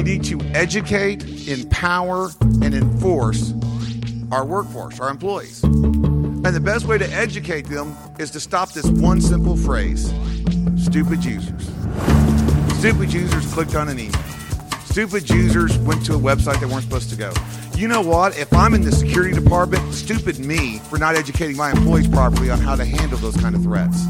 We need to educate, empower, and enforce our workforce, our employees. And the best way to educate them is to stop this one simple phrase stupid users. Stupid users clicked on an email. Stupid users went to a website they weren't supposed to go. You know what? If I'm in the security department, stupid me for not educating my employees properly on how to handle those kind of threats.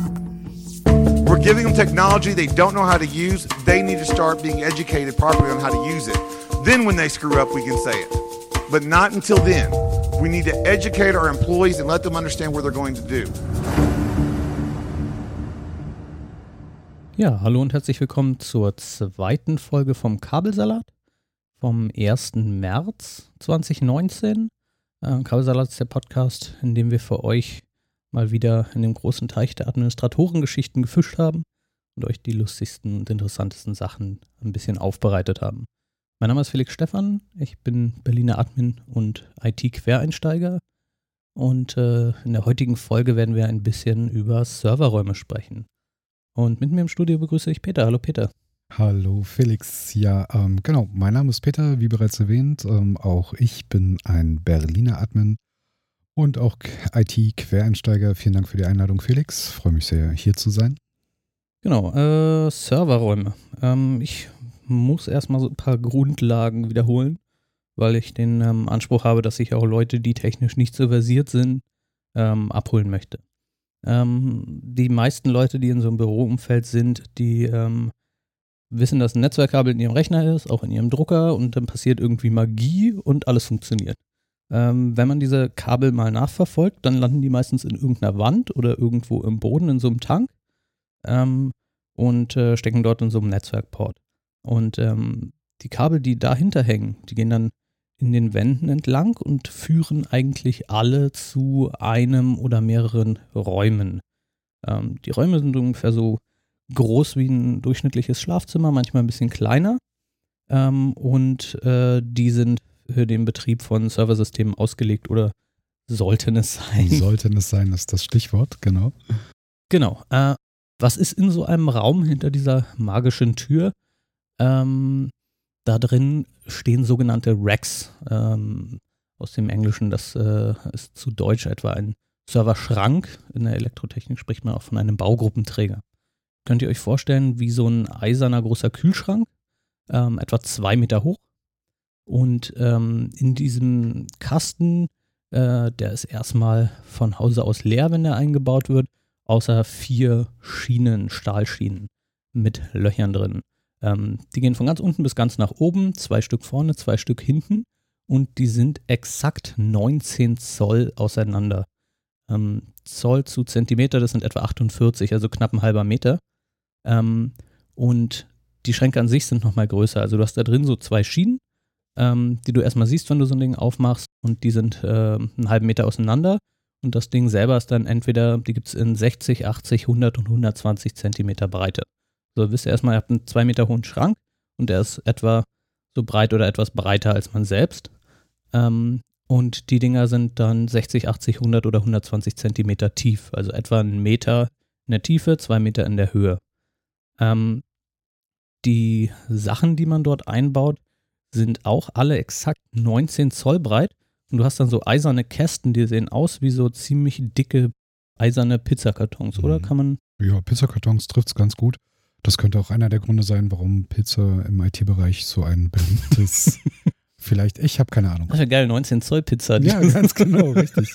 We're giving them technology they don't know how to use. They need to start being educated properly on how to use it. Then, when they screw up, we can say it. But not until then. We need to educate our employees and let them understand what they're going to do. Ja, hallo und herzlich willkommen zur zweiten Folge vom Kabelsalat vom 1. März 2019. Äh, Kabelsalat ist der Podcast, in dem wir für euch mal wieder in dem großen Teich der Administratorengeschichten gefischt haben und euch die lustigsten und interessantesten Sachen ein bisschen aufbereitet haben. Mein Name ist Felix Stephan, ich bin Berliner Admin und IT-Quereinsteiger und äh, in der heutigen Folge werden wir ein bisschen über Serverräume sprechen. Und mit mir im Studio begrüße ich Peter. Hallo Peter. Hallo Felix. Ja, ähm, genau. Mein Name ist Peter, wie bereits erwähnt. Ähm, auch ich bin ein Berliner Admin und auch IT-Quereinsteiger. Vielen Dank für die Einladung, Felix. Freue mich sehr, hier zu sein. Genau, äh, Serverräume. Ähm, ich muss erstmal so ein paar Grundlagen wiederholen, weil ich den ähm, Anspruch habe, dass ich auch Leute, die technisch nicht so versiert sind, ähm, abholen möchte. Ähm, die meisten Leute, die in so einem Büroumfeld sind, die ähm, wissen, dass ein Netzwerkkabel in ihrem Rechner ist, auch in ihrem Drucker und dann passiert irgendwie Magie und alles funktioniert. Ähm, wenn man diese Kabel mal nachverfolgt, dann landen die meistens in irgendeiner Wand oder irgendwo im Boden in so einem Tank ähm, und äh, stecken dort in so einem Netzwerkport. Und ähm, die Kabel, die dahinter hängen, die gehen dann in den Wänden entlang und führen eigentlich alle zu einem oder mehreren Räumen. Ähm, die Räume sind ungefähr so groß wie ein durchschnittliches Schlafzimmer, manchmal ein bisschen kleiner. Ähm, und äh, die sind für den Betrieb von Serversystemen ausgelegt oder sollten es sein. Sollten es sein, ist das Stichwort, genau. Genau. Äh, was ist in so einem Raum hinter dieser magischen Tür? Ähm, da drin stehen sogenannte Racks. Ähm, aus dem Englischen, das äh, ist zu Deutsch etwa ein Serverschrank. In der Elektrotechnik spricht man auch von einem Baugruppenträger. Könnt ihr euch vorstellen, wie so ein eiserner großer Kühlschrank, ähm, etwa zwei Meter hoch. Und ähm, in diesem Kasten, äh, der ist erstmal von Hause aus leer, wenn der eingebaut wird, außer vier Schienen, Stahlschienen mit Löchern drin. Ähm, die gehen von ganz unten bis ganz nach oben, zwei Stück vorne, zwei Stück hinten und die sind exakt 19 Zoll auseinander. Ähm, Zoll zu Zentimeter, das sind etwa 48, also knapp ein halber Meter. Ähm, und die Schränke an sich sind nochmal größer. Also du hast da drin so zwei Schienen, ähm, die du erstmal siehst, wenn du so ein Ding aufmachst und die sind äh, einen halben Meter auseinander. Und das Ding selber ist dann entweder, die gibt es in 60, 80, 100 und 120 Zentimeter Breite. So wisst ihr erstmal, ihr habt einen zwei Meter hohen Schrank und der ist etwa so breit oder etwas breiter als man selbst. Ähm, und die Dinger sind dann 60, 80, 100 oder 120 Zentimeter tief, also etwa einen Meter in der Tiefe, zwei Meter in der Höhe. Ähm, die Sachen, die man dort einbaut, sind auch alle exakt 19 Zoll breit. Und du hast dann so eiserne Kästen, die sehen aus wie so ziemlich dicke eiserne Pizzakartons, mhm. oder kann man? Ja, Pizzakartons trifft es ganz gut. Das könnte auch einer der Gründe sein, warum Pizza im IT-Bereich so ein beliebtes. Vielleicht, ich habe keine Ahnung. Das ist ja geil, 19 Zoll Pizza. Ja, ganz genau, richtig.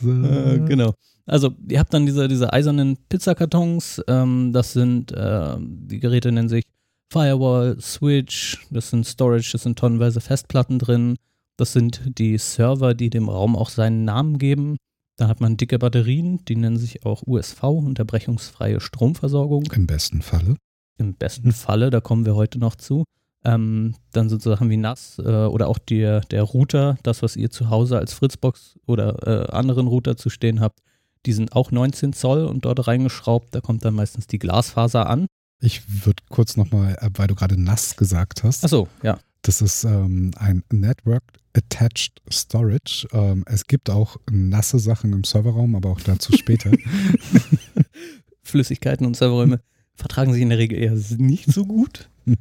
So. Äh, genau. Also, ihr habt dann diese, diese eisernen Pizzakartons. Ähm, das sind, äh, die Geräte nennen sich Firewall, Switch, das sind Storage, das sind tonnenweise Festplatten drin. Das sind die Server, die dem Raum auch seinen Namen geben. Da hat man dicke Batterien, die nennen sich auch USV, unterbrechungsfreie Stromversorgung. Im besten Falle. Im besten Falle, da kommen wir heute noch zu. Ähm, dann so Sachen wie NAS äh, oder auch die, der Router, das, was ihr zu Hause als Fritzbox oder äh, anderen Router zu stehen habt, die sind auch 19 Zoll und dort reingeschraubt. Da kommt dann meistens die Glasfaser an. Ich würde kurz nochmal, äh, weil du gerade NAS gesagt hast. Achso, ja. Das ist ähm, ein Network Attached Storage. Ähm, es gibt auch nasse Sachen im Serverraum, aber auch dazu später. Flüssigkeiten und Serverräume vertragen sich in der Regel eher nicht so gut.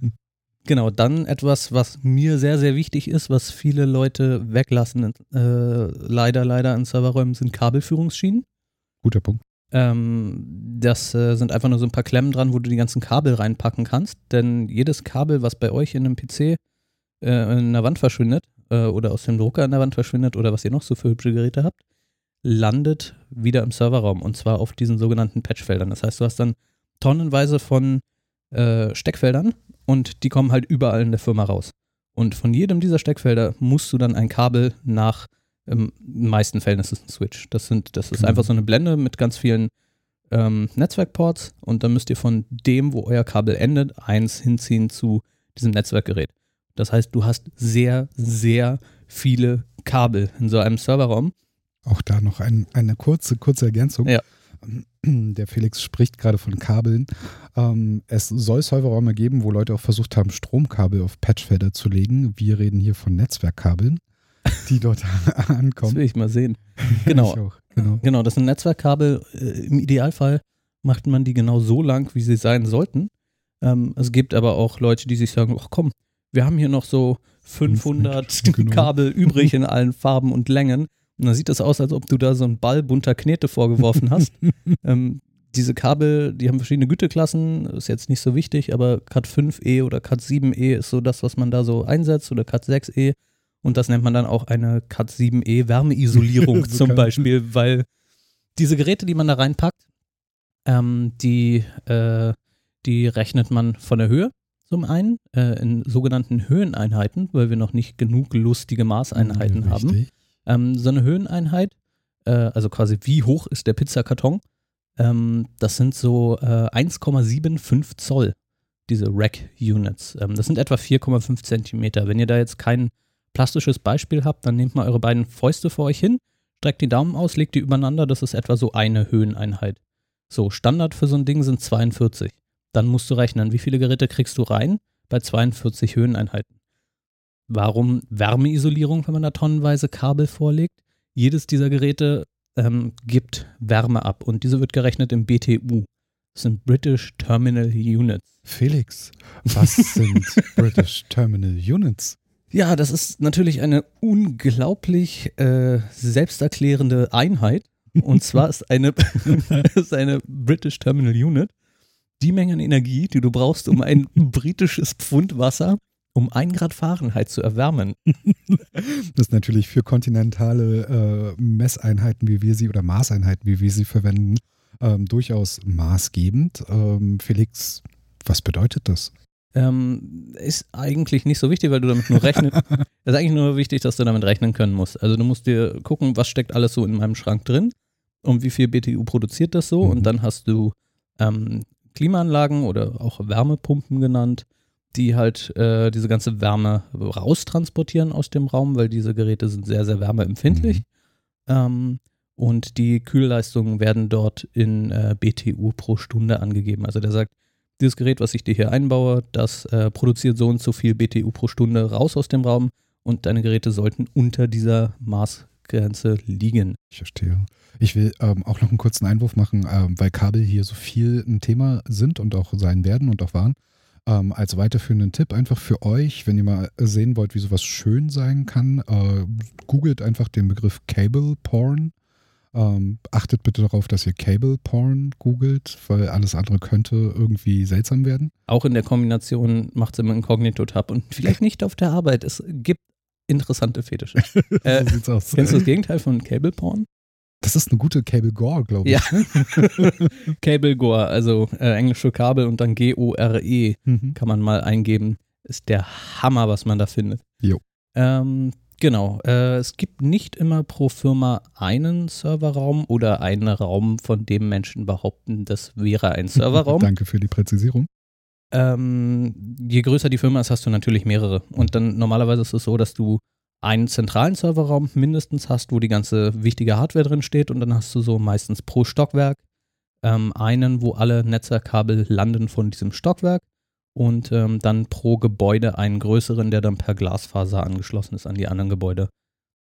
Genau, dann etwas, was mir sehr, sehr wichtig ist, was viele Leute weglassen, äh, leider, leider in Serverräumen, sind Kabelführungsschienen. Guter Punkt. Ähm, das äh, sind einfach nur so ein paar Klemmen dran, wo du die ganzen Kabel reinpacken kannst. Denn jedes Kabel, was bei euch in einem PC äh, in der Wand verschwindet äh, oder aus dem Drucker in der Wand verschwindet oder was ihr noch so für hübsche Geräte habt, landet wieder im Serverraum und zwar auf diesen sogenannten Patchfeldern. Das heißt, du hast dann tonnenweise von äh, Steckfeldern und die kommen halt überall in der Firma raus. Und von jedem dieser Steckfelder musst du dann ein Kabel nach, im meisten Fällen ist es ein Switch. Das, sind, das ist Genau. einfach so eine Blende mit ganz vielen ähm, Netzwerkports und dann müsst ihr von dem, wo euer Kabel endet, eins hinziehen zu diesem Netzwerkgerät. Das heißt, du hast sehr, sehr viele Kabel in so einem Serverraum. Auch da noch ein, eine kurze, kurze Ergänzung. Ja. Der Felix spricht gerade von Kabeln. Ähm, es soll Serverräume geben, wo Leute auch versucht haben, Stromkabel auf Patchfelder zu legen. Wir reden hier von Netzwerkkabeln, die dort Das ankommen. will ich mal sehen. Genau. Ich auch, genau. Genau, das sind Netzwerkkabel. Äh, Im Idealfall macht man die genau so lang, wie sie sein sollten. Ähm, es gibt aber auch Leute, die sich sagen, ach komm, wir haben hier noch so 500 Genau. Kabel übrig in allen Farben und Längen. Und dann sieht das aus, als ob du da so einen Ball bunter Knete vorgeworfen hast. ähm, diese Kabel, die haben verschiedene Güteklassen, ist jetzt nicht so wichtig, aber Cat 5e oder Cat 7e ist so das, was man da so einsetzt oder Cat 6e. Und das nennt man dann auch eine Cat 7e Wärmeisolierung So zum Beispiel, weil diese Geräte, die man da reinpackt, ähm, die, äh, die rechnet man von der Höhe zum einen äh, in sogenannten Höheneinheiten, weil wir noch nicht genug lustige Maßeinheiten haben. Richtig. Ähm, so eine Höheneinheit, äh, also quasi wie hoch ist der Pizzakarton, ähm, das sind so äh, 1,75 Zoll, diese Rack-Units. Ähm, das sind etwa 4,5 Zentimeter. Wenn ihr da jetzt kein plastisches Beispiel habt, dann nehmt mal eure beiden Fäuste vor euch hin, streckt die Daumen aus, legt die übereinander, das ist etwa so eine Höheneinheit. So, Standard für so ein Ding sind 42. Dann musst du rechnen, wie viele Geräte kriegst du rein bei 42 Höheneinheiten. Warum Wärmeisolierung, wenn man da tonnenweise Kabel vorlegt? Jedes dieser Geräte ähm, gibt Wärme ab und diese wird gerechnet im BTU. Das sind British Terminal Units. Felix, was sind British Terminal Units? Ja, das ist natürlich eine unglaublich äh, selbsterklärende Einheit. Und zwar ist eine, ist eine British Terminal Unit die Menge an Energie, die du brauchst, um ein britisches Pfund Wasser um ein Grad Fahrenheit zu erwärmen. Das ist natürlich für kontinentale äh, Messeinheiten, wie wir sie oder Maßeinheiten, wie wir sie verwenden, ähm, durchaus maßgebend. Ähm, Felix, was bedeutet das? Ähm, ist eigentlich nicht so wichtig, weil du damit nur rechnen. ist eigentlich nur wichtig, dass du damit rechnen können musst. Also du musst dir gucken, was steckt alles so in meinem Schrank drin und wie viel BTU produziert das so. Mhm. Und dann hast du ähm, Klimaanlagen oder auch Wärmepumpen genannt, die halt äh, diese ganze Wärme raustransportieren aus dem Raum, weil diese Geräte sind sehr, sehr wärmeempfindlich. Mhm. Ähm, und die Kühlleistungen werden dort in äh, BTU pro Stunde angegeben. Also der sagt, dieses Gerät, was ich dir hier einbaue, das äh, produziert so und so viel BTU pro Stunde raus aus dem Raum und deine Geräte sollten unter dieser Maßgrenze liegen. Ich verstehe. Ich will ähm, auch noch einen kurzen Einwurf machen, ähm, weil Kabel hier so viel ein Thema sind und auch sein werden und auch waren. Ähm, als weiterführenden Tipp einfach für euch, wenn ihr mal sehen wollt, wie sowas schön sein kann, äh, googelt einfach den Begriff Cable Porn. Ähm, achtet bitte darauf, dass ihr Cable Porn googelt, weil alles andere könnte irgendwie seltsam werden. Auch in der Kombination macht es immer Inkognito-Tab und vielleicht nicht auf der Arbeit. Es gibt interessante Fetische. Äh, so sieht's aus. Kennst du das Gegenteil von Cable Porn? Das ist eine gute Cable Gore, glaube ich. Ja. Cable Gore, also äh, Englisch für Kabel und dann G-O-R-E Mhm. kann man mal eingeben. Ist der Hammer, was man da findet. Jo. Ähm, genau. Äh, es gibt nicht immer pro Firma einen Serverraum oder einen Raum, von dem Menschen behaupten, das wäre ein Serverraum. Danke für die Präzisierung. ähm, je größer die Firma ist, hast du natürlich mehrere. Und dann normalerweise ist es so, dass du einen zentralen Serverraum mindestens hast, wo die ganze wichtige Hardware drin steht und dann hast du so meistens pro Stockwerk ähm, einen, wo alle Netzwerkkabel landen von diesem Stockwerk und ähm, dann pro Gebäude einen größeren, der dann per Glasfaser angeschlossen ist an die anderen Gebäude.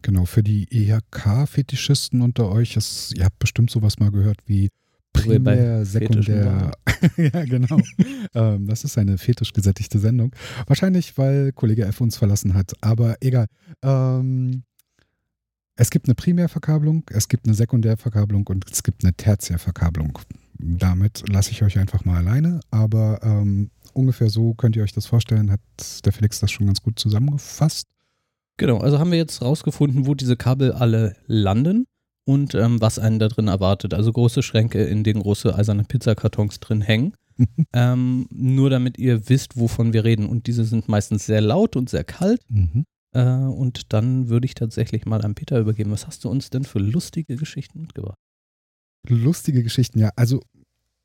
Genau, für die EHK-Fetischisten unter euch, es, ihr habt bestimmt sowas mal gehört wie bei primär, sekundär. ja, genau. ähm, das ist eine fetisch gesättigte Sendung. Wahrscheinlich, weil Kollege F uns verlassen hat, aber egal. Ähm, es gibt eine Primärverkabelung, es gibt eine Sekundärverkabelung und es gibt eine Tertiärverkabelung. Damit lasse ich euch einfach mal alleine, aber ähm, ungefähr so könnt ihr euch das vorstellen, hat der Felix das schon ganz gut zusammengefasst. Genau, also haben wir jetzt rausgefunden, wo diese Kabel alle landen und ähm, was einen da drin erwartet. Also große Schränke, in denen große eiserne Pizzakartons drin hängen. ähm, nur damit ihr wisst, wovon wir reden. Und diese sind meistens sehr laut und sehr kalt. Mhm. Äh, und dann würde ich tatsächlich mal an Peter übergeben. Was hast du uns denn für lustige Geschichten mitgebracht? Lustige Geschichten, ja. Also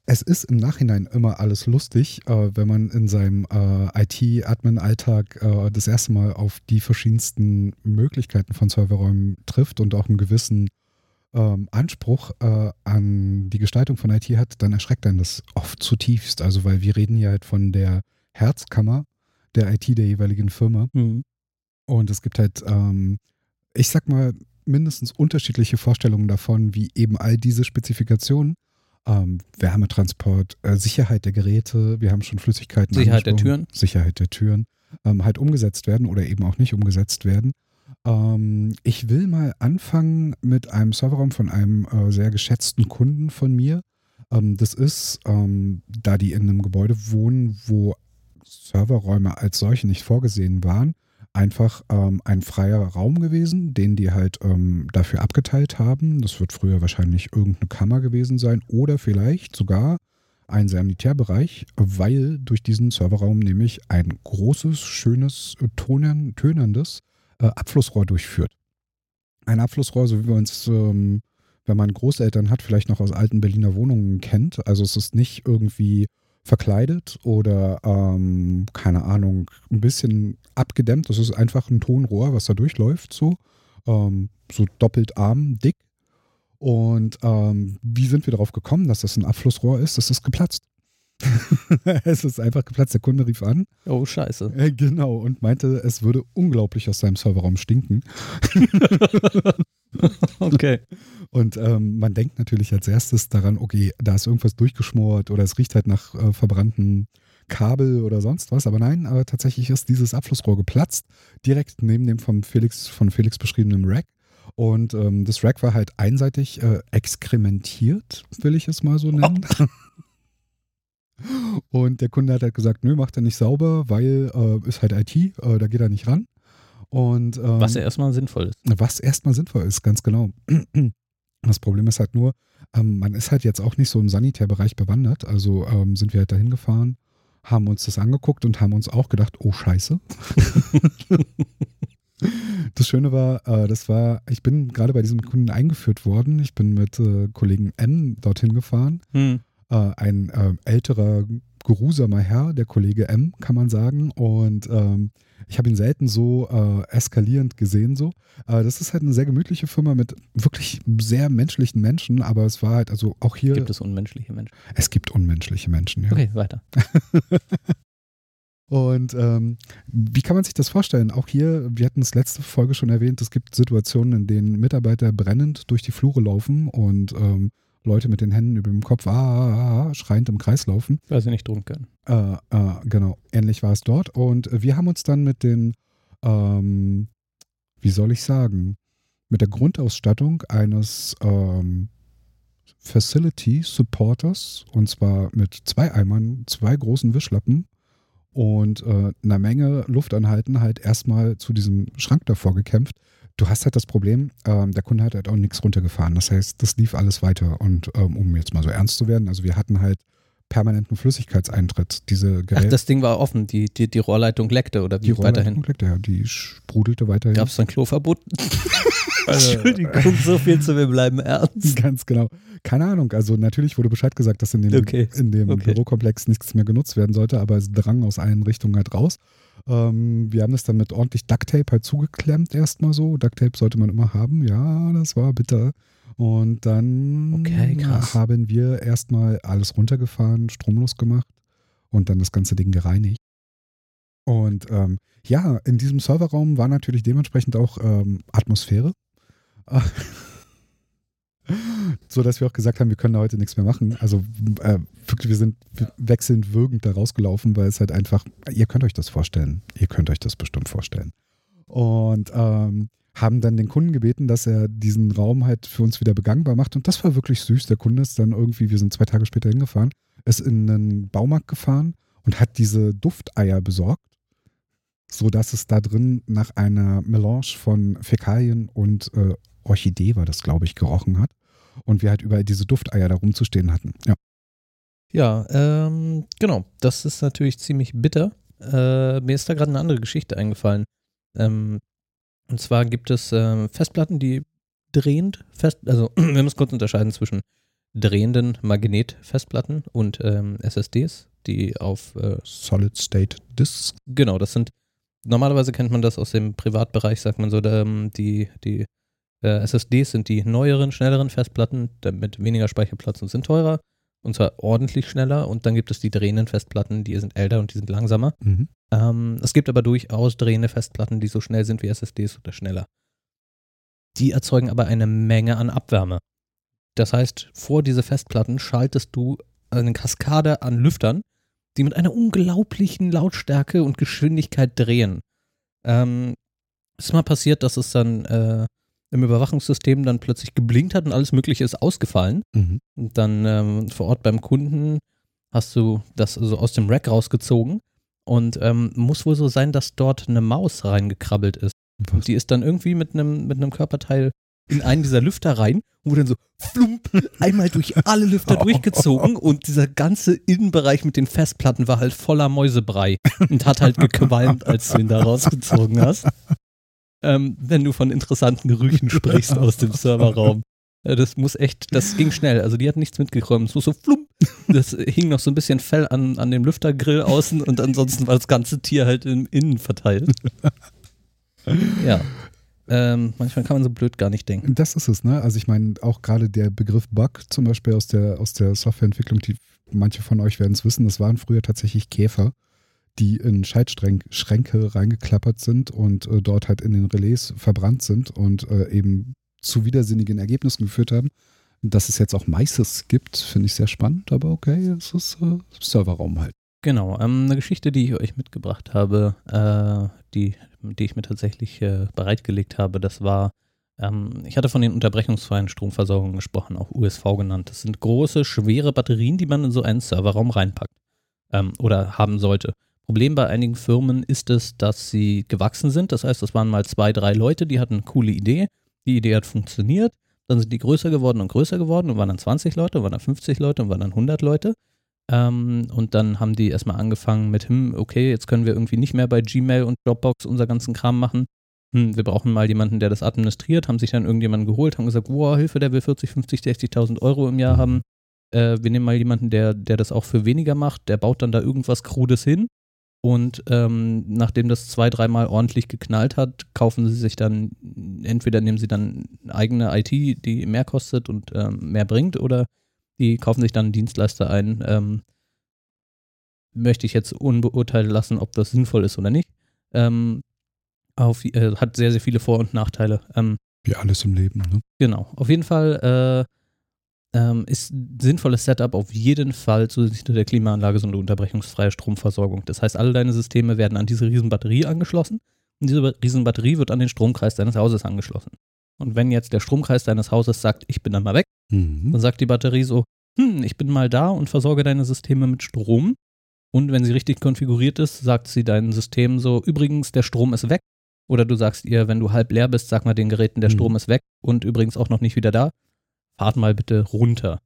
es ist im Nachhinein immer alles lustig, äh, wenn man in seinem äh, IT-Admin-Alltag äh, das erste Mal auf die verschiedensten Möglichkeiten von Serverräumen trifft und auch einen gewissen ähm, Anspruch äh, an die Gestaltung von IT hat, dann erschreckt einen das oft zutiefst. Also weil wir reden hier halt von der Herzkammer der IT der jeweiligen Firma. Und es gibt halt, ähm, ich sag mal, mindestens unterschiedliche Vorstellungen davon, wie eben all diese Spezifikationen, ähm, Wärmetransport, äh, Sicherheit der Geräte, wir haben schon Flüssigkeiten Sicherheit der Türen. Sicherheit der Türen, ähm, halt umgesetzt werden oder eben auch nicht umgesetzt werden. Ähm, ich will mal anfangen mit einem Serverraum von einem äh, sehr geschätzten Kunden von mir. Ähm, das ist, ähm, da die in einem Gebäude wohnen, wo Serverräume als solche nicht vorgesehen waren, einfach ähm, ein freier Raum gewesen, den die halt ähm, dafür abgeteilt haben. Das wird früher wahrscheinlich irgendeine Kammer gewesen sein oder vielleicht sogar ein Sanitärbereich, weil durch diesen Serverraum nämlich ein großes, schönes, äh, tonern, tönerndes äh, Abflussrohr durchführt. Ein Abflussrohr, so wie man es, ähm, wenn man Großeltern hat, vielleicht noch aus alten Berliner Wohnungen kennt. Also es ist nicht irgendwie verkleidet oder, ähm, keine Ahnung, ein bisschen abgedämmt. Das ist einfach ein Tonrohr, was da durchläuft, so. Ähm, so doppelt arm, dick. Und ähm, wie sind wir darauf gekommen, dass das ein Abflussrohr ist? Das ist geplatzt. es ist einfach geplatzt. Der Kunde rief an, Oh, scheiße. äh, genau, und meinte, es würde unglaublich aus seinem Serverraum stinken. Okay. Und ähm, man denkt natürlich als erstes daran, okay, da ist irgendwas durchgeschmort oder es riecht halt nach äh, verbrannten Kabel oder sonst was. Aber nein, aber tatsächlich ist dieses Abflussrohr geplatzt, direkt neben dem vom Felix, von Felix beschriebenen Rack. Und ähm, das Rack war halt einseitig äh, exkrementiert, will ich es mal so nennen. Und der Kunde hat halt gesagt, nö, macht er nicht sauber, weil äh, ist halt IT, äh, da geht er nicht ran. Und, ähm, Was ja erstmal sinnvoll ist. was erstmal sinnvoll ist, ganz genau. Das Problem ist halt nur, ähm, man ist halt jetzt auch nicht so im Sanitärbereich bewandert. Also ähm, sind wir halt dahin gefahren, haben uns das angeguckt und haben uns auch gedacht, oh Scheiße. das Schöne war, äh, das war, ich bin gerade bei diesem Kunden eingeführt worden. Ich bin mit äh, Kollegen M dorthin gefahren. Hm. Äh, ein äh, älterer, geruhsamer Herr, der Kollege M, kann man sagen. Und ähm, ich habe ihn selten so äh, eskalierend gesehen. So. Äh, das ist halt eine sehr gemütliche Firma mit wirklich sehr menschlichen Menschen, aber es war halt, also auch hier, Gibt es unmenschliche Menschen? es gibt unmenschliche Menschen. Ja. Okay, weiter. Und ähm, wie kann man sich das vorstellen? Auch hier, wir hatten es letzte Folge schon erwähnt, es gibt Situationen, in denen Mitarbeiter brennend durch die Flure laufen und ähm, Leute mit den Händen über dem Kopf ah, ah, ah, schreiend im Kreis laufen. Weil sie nicht drum können. Äh, äh, genau, ähnlich war es dort. Und wir haben uns dann mit den, ähm, wie soll ich sagen, mit der Grundausstattung eines ähm, Facility Supporters, und zwar mit zwei Eimern, zwei großen Wischlappen und äh, einer Menge Luftanhalten halt erstmal zu diesem Schrank davor gekämpft. Du hast halt das Problem, ähm, der Kunde hat halt auch nichts runtergefahren. Das heißt, das lief alles weiter. Und ähm, um jetzt mal so ernst zu werden, also wir hatten halt permanenten Flüssigkeitseintritt. Diese Ach, Geräte, das Ding war offen. Die, die, die Rohrleitung leckte oder wie die weiterhin. Rohrleitung leckte, ja, die sprudelte weiterhin. Gab es dann Kloverbot? Entschuldigung, so viel zu wir bleiben ernst. Ganz genau. Keine Ahnung. Also natürlich wurde Bescheid gesagt, dass in dem, Okay. in dem Okay. Bürokomplex nichts mehr genutzt werden sollte, aber es drang aus allen Richtungen halt raus. Ähm, wir haben das dann mit ordentlich Ducktape halt zugeklemmt erstmal so. Ducktape sollte man immer haben. Ja, das war bitter. Und dann Okay, haben wir erstmal alles runtergefahren, stromlos gemacht und dann das ganze Ding gereinigt. Und ähm, ja, in diesem Serverraum war natürlich dementsprechend auch ähm, Atmosphäre. so dass wir auch gesagt haben, wir können da heute nichts mehr machen. Also äh, wirklich, wir sind wechselnd würgend da rausgelaufen, weil es halt einfach, ihr könnt euch das vorstellen. Ihr könnt euch das bestimmt vorstellen. Und ähm, haben dann den Kunden gebeten, dass er diesen Raum halt für uns wieder begangbar macht. Und das war wirklich süß. Der Kunde ist dann irgendwie, wir sind zwei Tage später hingefahren, ist in einen Baumarkt gefahren und hat diese Dufteier besorgt, sodass es da drin nach einer Melange von Fäkalien und äh, Orchidee war das, glaube ich, gerochen hat. Und wir halt überall diese Dufteier da rumzustehen hatten. Ja. Ja, ähm, genau. Das ist natürlich ziemlich bitter. Äh, mir ist da gerade eine andere Geschichte eingefallen. Ähm, und zwar gibt es äh, Festplatten, die drehend fest, also wir müssen kurz unterscheiden zwischen drehenden Magnetfestplatten und ähm, SSDs, die auf äh, Solid State Disks. Genau, das sind normalerweise kennt man das aus dem Privatbereich, sagt man so, da, ähm, die, die äh, SSDs sind die neueren, schnelleren Festplatten, mit weniger Speicherplatz und sind teurer und zwar ordentlich schneller. Und dann gibt es die drehenden Festplatten, die sind älter und die sind langsamer. Mhm. Ähm, es gibt aber durchaus drehende Festplatten, die so schnell sind wie SSDs oder schneller. Die erzeugen aber eine Menge an Abwärme. Das heißt, vor diese Festplatten schaltest du eine Kaskade an Lüftern, die mit einer unglaublichen Lautstärke und Geschwindigkeit drehen. Ähm, es ist mal passiert, dass es dann äh, im Überwachungssystem dann plötzlich geblinkt hat und alles Mögliche ist ausgefallen. Mhm. Und dann ähm, vor Ort beim Kunden hast du das so also aus dem Rack rausgezogen und ähm, muss wohl so sein, dass dort eine Maus reingekrabbelt ist. Was? Und die ist dann irgendwie mit einem mit einem Körperteil in einen dieser Lüfter rein und wurde dann so flump einmal durch alle Lüfter durchgezogen und dieser ganze Innenbereich mit den Festplatten war halt voller Mäusebrei und hat halt gequalmt, als du ihn da rausgezogen hast ähm, wenn du von interessanten Gerüchen sprichst aus dem Serverraum. Äh, das muss echt, das ging schnell. Also die hat nichts mitgekommen. So, so flump. Das hing noch so ein bisschen Fell an, an dem Lüftergrill außen und ansonsten war das ganze Tier halt im Innen verteilt. ja. Ähm, manchmal kann man so blöd gar nicht denken. Das ist es, ne? Also ich meine, auch gerade der Begriff Bug zum Beispiel aus der, aus der Softwareentwicklung, die manche von euch werden es wissen, das waren früher tatsächlich Käfer die in Schaltschränke reingeklappert sind und äh, dort halt in den Relais verbrannt sind und äh, eben zu widersinnigen Ergebnissen geführt haben. Dass es jetzt auch Meises gibt, finde ich sehr spannend, aber okay, es ist äh, Serverraum halt. Genau, ähm, eine Geschichte, die ich euch mitgebracht habe, äh, die, die ich mir tatsächlich äh, bereitgelegt habe, das war, ähm, ich hatte von den unterbrechungsfreien Stromversorgungen gesprochen, auch USV genannt. Das sind große, schwere Batterien, die man in so einen Serverraum reinpackt ähm, oder haben sollte. Problem bei einigen Firmen ist es, dass sie gewachsen sind. Das heißt, das waren mal zwei, drei Leute, die hatten eine coole Idee. Die Idee hat funktioniert. Dann sind die größer geworden und größer geworden und waren dann 20 Leute, waren dann 50 Leute und waren dann 100 Leute. Ähm, und dann haben die erstmal angefangen mit, hm, okay, jetzt können wir irgendwie nicht mehr bei Gmail und Dropbox unser ganzen Kram machen. Hm, wir brauchen mal jemanden, der das administriert. Haben sich dann irgendjemanden geholt, haben gesagt, wow, Hilfe, der will 40, 50, 60.000 Euro im Jahr haben. Äh, wir nehmen mal jemanden, der, der das auch für weniger macht. Der baut dann da irgendwas Krudes hin und ähm, nachdem das zwei, dreimal ordentlich geknallt hat, kaufen sie sich dann, entweder nehmen sie dann eigene IT, die mehr kostet und ähm, mehr bringt, oder die kaufen sich dann einen Dienstleister ein. Ähm, möchte ich jetzt unbeurteilt lassen, ob das sinnvoll ist oder nicht. Ähm, auf, äh, hat sehr, sehr viele Vor- und Nachteile. Ähm, Wie alles im Leben, ne? Genau. Auf jeden Fall äh, ähm, ist ein sinnvolles Setup auf jeden Fall zusätzlich zu der Klimaanlage so eine unterbrechungsfreie Stromversorgung. Das heißt, alle deine Systeme werden an diese riesen Batterie angeschlossen und diese riesen Batterie wird an den Stromkreis deines Hauses angeschlossen. Und wenn jetzt der Stromkreis deines Hauses sagt, ich bin dann mal weg, mhm. dann sagt die Batterie so, hm, ich bin mal da und versorge deine Systeme mit Strom. Und wenn sie richtig konfiguriert ist, sagt sie deinem System so, übrigens, der Strom ist weg. Oder du sagst ihr, wenn du halb leer bist, sag mal den Geräten, der mhm. Strom ist weg und übrigens auch noch nicht wieder da fahrt mal bitte runter.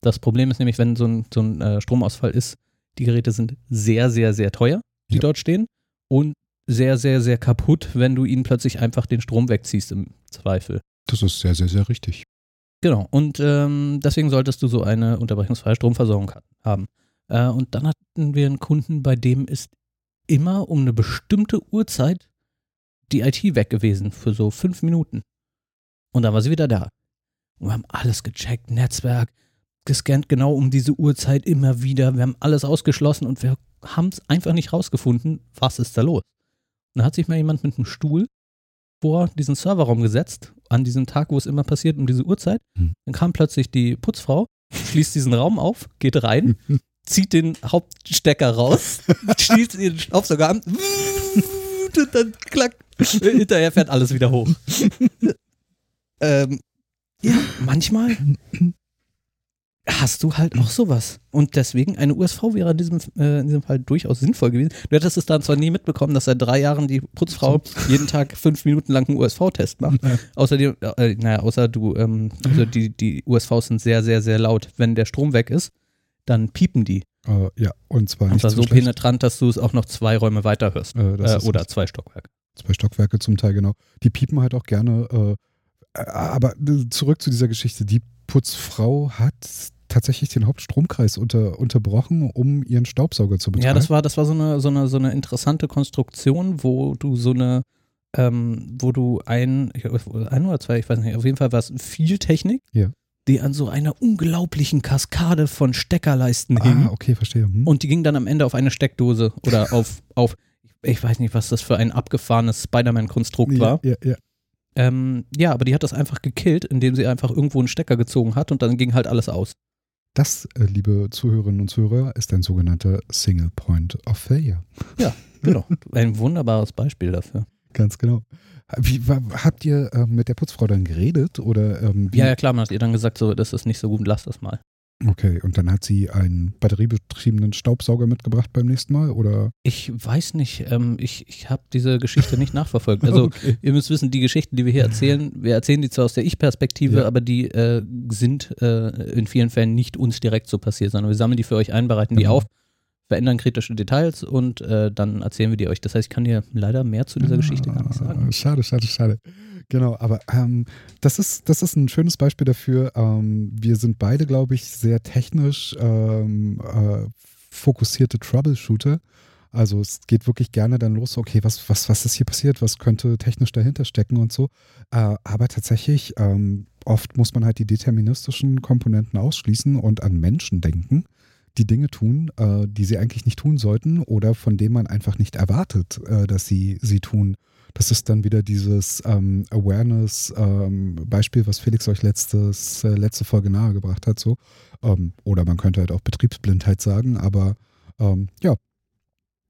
Das Problem ist nämlich, wenn so ein, so ein äh, Stromausfall ist, die Geräte sind sehr, sehr, sehr teuer, die ja. dort stehen und sehr, sehr, sehr kaputt, wenn du ihnen plötzlich einfach den Strom wegziehst im Zweifel. Das ist sehr, sehr, sehr richtig. Genau, und ähm, deswegen solltest du so eine unterbrechungsfreie Stromversorgung haben. Äh, und dann hatten wir einen Kunden, bei dem ist immer um eine bestimmte Uhrzeit die IT weg gewesen für so fünf Minuten. Und dann war sie wieder da. Und wir haben alles gecheckt, Netzwerk, gescannt genau um diese Uhrzeit immer wieder. Wir haben alles ausgeschlossen und wir haben es einfach nicht rausgefunden, was ist da los. Und da hat sich mal jemand mit einem Stuhl vor diesen Serverraum gesetzt, an diesem Tag, wo es immer passiert, um diese Uhrzeit. Hm. Dann kam plötzlich die Putzfrau, schließt diesen Raum auf, geht rein, zieht den Hauptstecker raus, schließt den Staubsauger an und dann klack, hinterher fährt alles wieder hoch. ähm, ja, manchmal hast du halt auch sowas. Und deswegen eine USV wäre in diesem, äh, in diesem Fall durchaus sinnvoll gewesen. Du hättest es dann zwar nie mitbekommen, dass seit drei Jahren die Putzfrau jeden Tag fünf Minuten lang einen USV-Test macht. Ja. Außerdem, äh, naja, außer du, ähm, also die, die USVs sind sehr, sehr, sehr laut. Wenn der Strom weg ist, dann piepen die. Äh, ja, und zwar Und nicht zwar so schlecht. penetrant, dass du es auch noch zwei Räume weiter hörst. Äh, Äh, oder zwei Stockwerke. zwei Stockwerke zum Teil, genau. Die piepen halt auch gerne. Aber zurück zu dieser Geschichte. Die Putzfrau hat tatsächlich den Hauptstromkreis unter, unterbrochen, um ihren Staubsauger zu betreiben. Ja, das war, das war so eine, so eine, so eine interessante Konstruktion, wo du so eine, ähm, wo du ein, ein oder zwei, ich weiß nicht, auf jeden Fall war es viel Technik, Ja. die an so einer unglaublichen Kaskade von Steckerleisten hing. Ah, okay, verstehe. Hm. Und die ging dann am Ende auf eine Steckdose oder auf, auf, ich weiß nicht, was das für ein abgefahrenes Spider-Man-Konstrukt war. ja, ja, ja. Ähm, ja, aber die hat das einfach gekillt, indem sie einfach irgendwo einen Stecker gezogen hat und dann ging halt alles aus. Das, äh, liebe Zuhörerinnen und Zuhörer, ist ein sogenannter Single Point of Failure. Genau. Ein wunderbares Beispiel dafür. Ganz genau. Wie, habt ihr äh, mit der Putzfrau dann geredet oder ähm, wie? Ja, ja, klar, man hat ihr dann gesagt, so, das ist nicht so gut, lass das mal. Okay, und dann hat sie einen batteriebetriebenen Staubsauger mitgebracht beim nächsten Mal oder? Ich weiß nicht, ähm, ich, ich habe diese Geschichte nicht nachverfolgt. Also okay. ihr müsst wissen, die Geschichten, die wir hier erzählen, wir erzählen die zwar aus der Ich-Perspektive, Ja. aber die äh, sind äh, in vielen Fällen nicht uns direkt so passiert, sondern wir sammeln die für euch ein, bereiten die Genau. auf, verändern kritische Details und äh, dann erzählen wir die euch. Das heißt, ich kann dir leider mehr zu dieser Geschichte gar nicht sagen. Ah, Schade, schade, schade. Genau, aber ähm, das, ist, das ist ein schönes Beispiel dafür. Ähm, wir sind beide, glaube ich, sehr technisch ähm, äh, fokussierte Troubleshooter. Also es geht wirklich gerne dann los, okay, was, was, was ist hier passiert, was könnte technisch dahinter stecken und so. Äh, aber tatsächlich, ähm, oft muss man halt die deterministischen Komponenten ausschließen und an Menschen denken, die Dinge tun, äh, die sie eigentlich nicht tun sollten oder von denen man einfach nicht erwartet, äh, dass sie sie tun. Das ist dann wieder dieses ähm, Awareness-Beispiel, was Felix euch letztes, äh, letzte Folge nahegebracht hat. So. Ähm, oder man könnte halt auch Betriebsblindheit sagen, aber ähm, ja,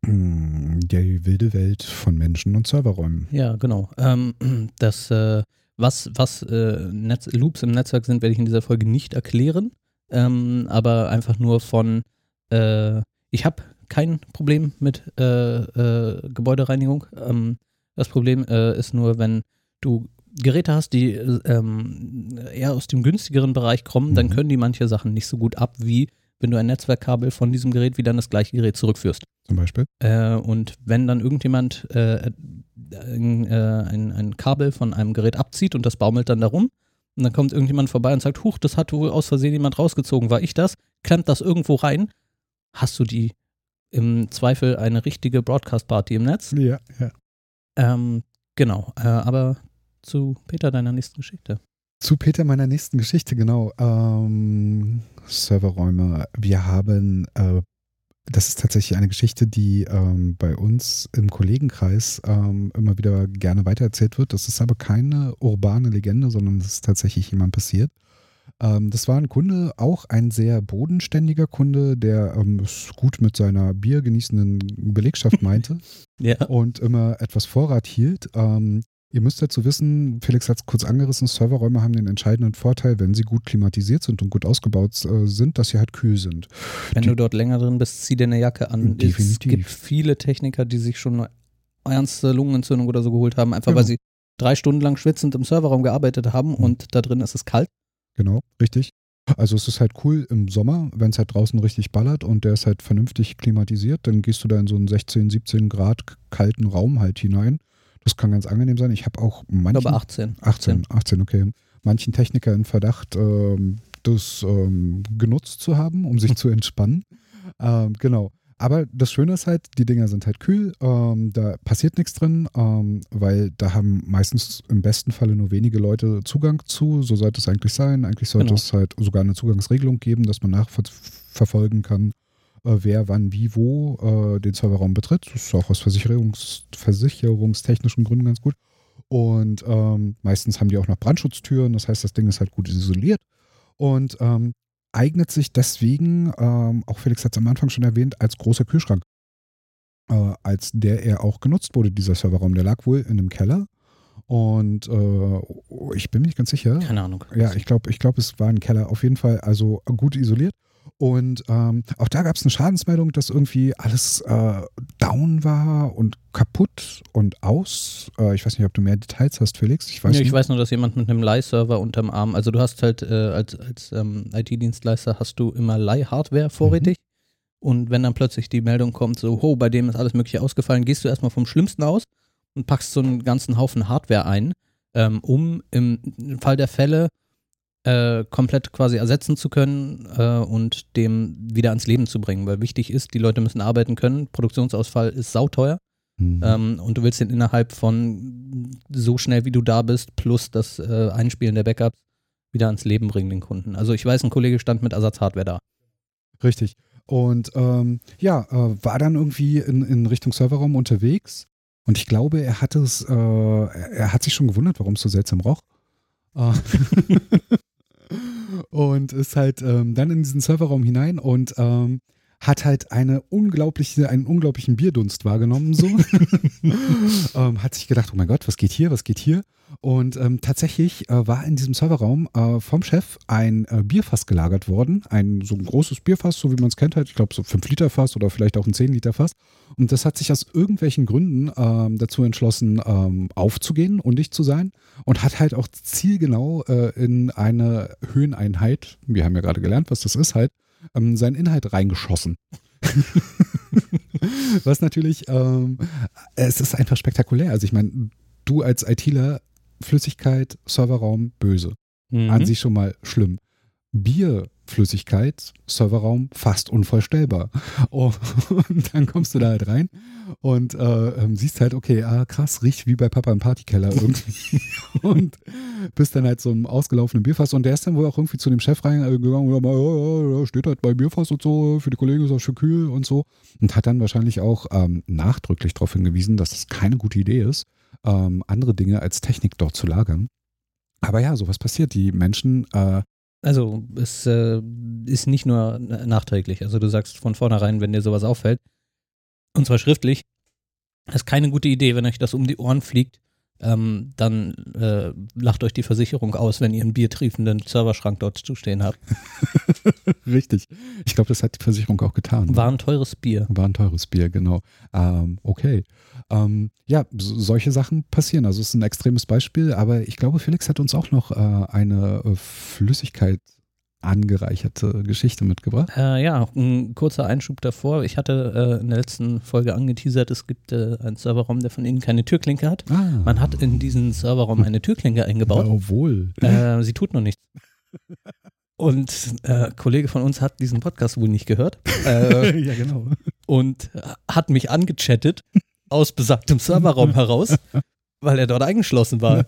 Mm, die wilde Welt von Menschen und Serverräumen. Ja, genau. Ähm, das, äh, was, was äh, Netz Loops im Netzwerk sind, werde ich in dieser Folge nicht erklären. Ähm, aber einfach nur von, äh, ich habe kein Problem mit äh, äh, Gebäudereinigung. Ähm, das Problem äh, ist nur, wenn du Geräte hast, die äh, ähm, eher aus dem günstigeren Bereich kommen, dann Mhm. können die manche Sachen nicht so gut ab, wie wenn du ein Netzwerkkabel von diesem Gerät wieder an das gleiche Gerät zurückführst. Zum Beispiel. Äh, und wenn dann irgendjemand äh, ein, äh, ein, ein Kabel von einem Gerät abzieht und das baumelt dann darum, und dann kommt irgendjemand vorbei und sagt, huch, das hat wohl aus Versehen jemand rausgezogen, war ich das? Klemmt das irgendwo rein? Hast du die im Zweifel eine richtige Broadcast-Party im Netz? Ja, ja. Ähm, genau, äh, aber zu Peter, deiner nächsten Geschichte. Zu Peter meiner nächsten Geschichte, genau. Ähm, Serverräume. Wir haben, äh, das ist tatsächlich eine Geschichte, die ähm, bei uns im Kollegenkreis ähm, immer wieder gerne weitererzählt wird. Das ist aber keine urbane Legende, sondern es ist tatsächlich jemand passiert. Ähm, das war ein Kunde, auch ein sehr bodenständiger Kunde, der ähm, es gut mit seiner Bier genießenden Belegschaft meinte Ja. und immer etwas Vorrat hielt. Ähm, ihr müsst dazu wissen, Felix hat es kurz angerissen, Serverräume haben den entscheidenden Vorteil, wenn sie gut klimatisiert sind und gut ausgebaut äh, sind, dass sie halt kühl sind. Wenn Die- du dort länger drin bist, zieh dir eine Jacke an. Es Definitiv. gibt viele Techniker, die sich schon eine ernste Lungenentzündung oder so geholt haben, einfach weil Genau. sie drei Stunden lang schwitzend im Serverraum gearbeitet haben und da drin ist es kalt. Genau, richtig. Also es ist halt cool im Sommer, wenn es halt draußen richtig ballert und der ist halt vernünftig klimatisiert, dann gehst du da in so einen 16, 17 Grad kalten Raum halt hinein. Das kann ganz angenehm sein. Ich habe auch Ich manchen, glaube 18. 18, 18, okay. Manchen Techniker in Verdacht, ähm, das ähm, genutzt zu haben, um sich zu entspannen. Ähm, genau. Aber das Schöne ist halt, die Dinger sind halt kühl, ähm, da passiert nichts drin, ähm, weil da haben meistens im besten Falle nur wenige Leute Zugang zu. So sollte es eigentlich sein. Eigentlich sollte Genau. es halt sogar eine Zugangsregelung geben, dass man nachverfolgen kann, äh, wer wann wie wo äh, den Serverraum betritt. Das ist auch aus Versicherungs versicherungstechnischen Gründen ganz gut. Und ähm, meistens haben die auch noch Brandschutztüren, das heißt, das Ding ist halt gut isoliert und ähm, eignet sich deswegen, ähm, auch Felix hat es am Anfang schon erwähnt, als großer Kühlschrank. Äh, als der er auch genutzt wurde, dieser Serverraum. Der lag wohl in einem Keller. Und äh, ich bin mir nicht ganz sicher. Keine Ahnung. Ja, ich glaube, ich glaub, es war ein Keller. Auf jeden Fall also gut isoliert. Und ähm, auch da gab es eine Schadensmeldung, dass irgendwie alles äh, down war und kaputt und aus. Äh, ich weiß nicht, ob du mehr Details hast, Felix. Ich weiß, nee, ich weiß nur, dass jemand mit einem Leih-Server unterm Arm, also du hast halt äh, als, als ähm, IT-Dienstleister hast du immer Leih-Hardware vorrätig. Mhm. Und wenn dann plötzlich die Meldung kommt, so, ho, bei dem ist alles Mögliche ausgefallen, gehst du erstmal vom Schlimmsten aus und packst so einen ganzen Haufen Hardware ein, ähm, um im Fall der Fälle äh, komplett quasi ersetzen zu können äh, und dem wieder ans Leben zu bringen. Weil wichtig ist, die Leute müssen arbeiten können. Produktionsausfall ist sauteuer. Mhm. Ähm, und du willst den innerhalb von so schnell wie du da bist, plus das äh, Einspielen der Backups, wieder ans Leben bringen, den Kunden. Also ich weiß, ein Kollege stand mit Ersatzhardware da. Richtig. Und ähm, ja, äh, war dann irgendwie in, in Richtung Serverraum unterwegs. Und ich glaube, er hat es, äh, er hat sich schon gewundert, warum es so seltsam roch. Und ist halt ähm, dann in diesen Serverraum hinein und ähm, hat halt eine unglaubliche, einen unglaublichen Bierdunst wahrgenommen, so. ähm, hat sich gedacht, oh mein Gott, was geht hier, was geht hier? Und ähm, tatsächlich äh, war in diesem Serverraum äh, vom Chef ein äh, Bierfass gelagert worden. Ein so ein großes Bierfass, so wie man es kennt, halt, ich glaube so 5 Liter Fass oder vielleicht auch ein 10 Liter Fass. Und das hat sich aus irgendwelchen Gründen ähm, dazu entschlossen, ähm, aufzugehen und nicht zu sein. Und hat halt auch zielgenau äh, in eine Höheneinheit, wir haben ja gerade gelernt, was das ist, halt, ähm, seinen Inhalt reingeschossen. Was natürlich, ähm, es ist einfach spektakulär. Also ich meine, du als ITler, Flüssigkeit, Serverraum, böse. Mhm. An sich schon mal schlimm. Bier Flüssigkeit, Serverraum fast unvorstellbar. Oh, und dann kommst du da halt rein und äh, ähm, siehst halt, okay, ah, krass, riecht wie bei Papa im Partykeller irgendwie. und bist dann halt so im ausgelaufenen Bierfass und der ist dann wohl auch irgendwie zu dem Chef reingegangen und ja, ja, steht halt bei Bierfass und so, für die Kollegen ist auch schön kühl und so. Und hat dann wahrscheinlich auch ähm, nachdrücklich darauf hingewiesen, dass das keine gute Idee ist, ähm, andere Dinge als Technik dort zu lagern. Aber ja, sowas passiert. Die Menschen äh, also es äh, ist nicht nur nachträglich. Also du sagst von vornherein, wenn dir sowas auffällt, und zwar schriftlich, das ist keine gute Idee, wenn euch das um die Ohren fliegt, ähm, dann äh, lacht euch die Versicherung aus, wenn ihr einen biertriefenden Serverschrank dort zu stehen habt. Richtig. Ich glaube, das hat die Versicherung auch getan. War ein teures Bier. War ein teures Bier, genau. Ähm, okay. Ähm, ja, so, solche Sachen passieren. Also es ist ein extremes Beispiel, aber ich glaube, Felix hat uns auch noch äh, eine äh, Flüssigkeit angereicherte Geschichte mitgebracht. Äh, ja, ein kurzer Einschub davor. Ich hatte äh, in der letzten Folge angeteasert, es gibt äh, einen Serverraum, der von innen keine Türklinke hat. Ah. Man hat in diesen Serverraum eine Türklinke eingebaut. Ja, obwohl. Äh, sie tut noch nichts. Und ein äh, Kollege von uns hat diesen Podcast wohl nicht gehört. Äh, ja, genau. Und hat mich angechattet aus besagtem Serverraum heraus, weil er dort eingeschlossen war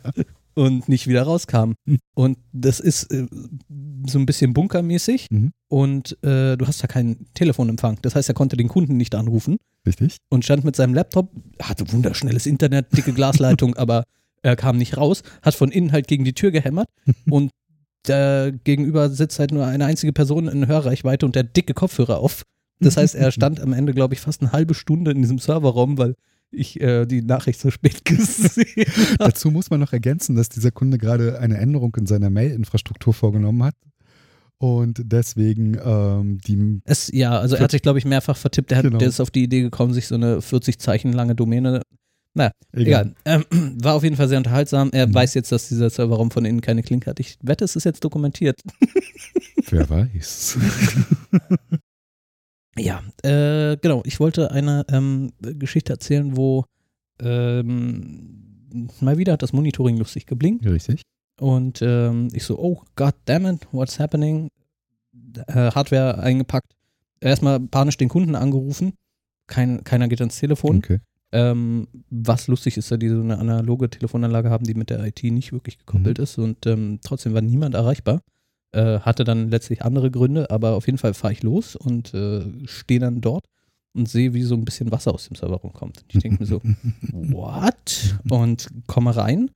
und nicht wieder rauskam. Hm. Und das ist äh, so ein bisschen bunkermäßig mhm. und äh, du hast ja keinen Telefonempfang. Das heißt, er konnte den Kunden nicht anrufen. Richtig. Und stand mit seinem Laptop, hatte wunderschnelles Internet, dicke Glasleitung, aber er kam nicht raus, hat von innen halt gegen die Tür gehämmert und da gegenüber sitzt halt nur eine einzige Person in Hörreichweite und der dicke Kopfhörer auf. Das heißt, er stand am Ende, glaube ich, fast eine halbe Stunde in diesem Serverraum, weil ich äh, die Nachricht so spät gesehen habe. Dazu muss man noch ergänzen, dass dieser Kunde gerade eine Änderung in seiner Mail-Infrastruktur vorgenommen hat. Und deswegen ähm, die. Es, ja, also er hat sich, glaube ich, mehrfach vertippt. Er, hat, genau. der ist auf die Idee gekommen, sich so eine 40 Zeichen lange Domäne. Naja, egal. egal. Ähm, war auf jeden Fall sehr unterhaltsam. Er mhm. weiß jetzt, dass dieser Serverraum von innen keine Klinke hat. Ich wette, es ist jetzt dokumentiert. Wer weiß. Ja, äh, genau. Ich wollte eine ähm, Geschichte erzählen, wo ähm, mal wieder hat das Monitoring lustig geblinkt. Richtig. Und ähm, ich so, oh God damn it, what's happening? Äh, Hardware eingepackt. Erstmal panisch den Kunden angerufen. Kein, keiner geht ans Telefon. Okay. Ähm, was lustig ist, dass die so eine analoge Telefonanlage haben, die mit der IT nicht wirklich gekoppelt mhm. ist und ähm, trotzdem war niemand erreichbar. Äh, hatte dann letztlich andere Gründe, aber auf jeden Fall fahre ich los und äh, stehe dann dort und sehe, wie so ein bisschen Wasser aus dem Serverraum kommt. Ich denke mir so, what? Und komme rein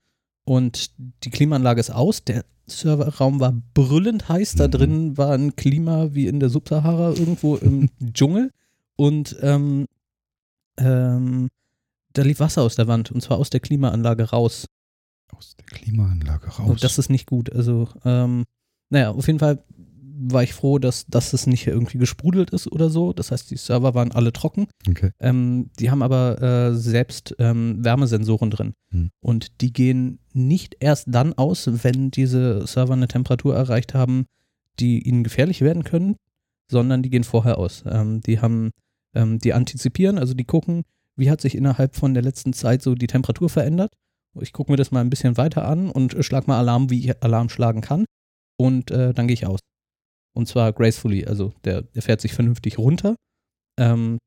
und die Klimaanlage ist aus. Der Serverraum war brüllend heiß. Da Mhm. drin war ein Klima wie in der Subsahara irgendwo im Dschungel. Und ähm, ähm, da lief Wasser aus der Wand und zwar aus der Klimaanlage raus. Aus der Klimaanlage raus. Und das ist nicht gut. Also, ähm, naja, auf jeden Fall war ich froh, dass, dass es nicht irgendwie gesprudelt ist oder so. Das heißt, die Server waren alle trocken. okay. Ähm, die haben aber äh, selbst ähm, Wärmesensoren drin. Hm. Und die gehen nicht erst dann aus, wenn diese Server eine Temperatur erreicht haben, die ihnen gefährlich werden können, sondern die gehen vorher aus. Ähm, die haben, ähm, die antizipieren, also die gucken, wie hat sich innerhalb von der letzten Zeit so die Temperatur verändert. Ich gucke mir das mal ein bisschen weiter an und schlag mal Alarm, wie ich Alarm schlagen kann. Und äh, dann gehe ich aus. Und zwar gracefully, also der, der fährt sich vernünftig runter. Ähm,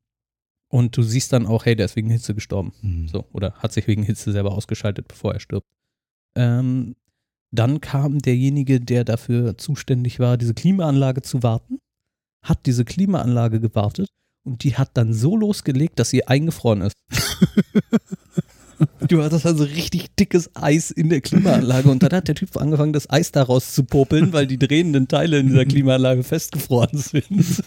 und du siehst dann auch, hey, der ist wegen Hitze gestorben. Hm. So, oder hat sich wegen Hitze selber ausgeschaltet, bevor er stirbt. Ähm, dann kam derjenige, der dafür zuständig war, diese Klimaanlage zu warten, hat diese Klimaanlage gewartet und die hat dann so losgelegt, dass sie eingefroren ist. Du hattest also richtig dickes Eis in der Klimaanlage und dann hat der Typ angefangen, das Eis daraus zu popeln, weil die drehenden Teile in dieser Klimaanlage festgefroren sind.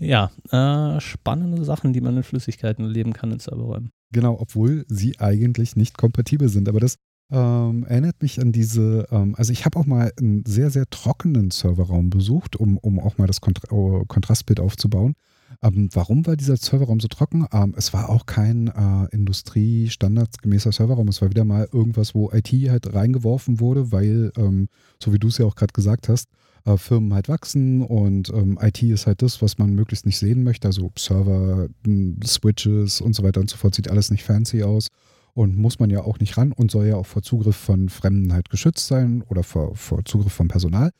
ja, äh, spannende Sachen, die man in Flüssigkeiten erleben kann in Serverräumen. Genau, obwohl sie eigentlich nicht kompatibel sind. Aber das ähm, erinnert mich an diese, ähm, also ich habe auch mal einen sehr, sehr trockenen Serverraum besucht, um, um auch mal das Kontra äh, Kontrastbild aufzubauen. Ähm, warum war dieser Serverraum so trocken? Ähm, es war auch kein äh, industriestandardgemäßer Serverraum. Es war wieder mal irgendwas, wo IT halt reingeworfen wurde, weil, ähm, so wie du es ja auch gerade gesagt hast, äh, Firmen halt wachsen und ähm, IT ist halt das, was man möglichst nicht sehen möchte. Also Server, m, Switches und so weiter und so fort sieht alles nicht fancy aus und muss man ja auch nicht ran und soll ja auch vor Zugriff von Fremden halt geschützt sein oder vor, vor Zugriff vom Personal.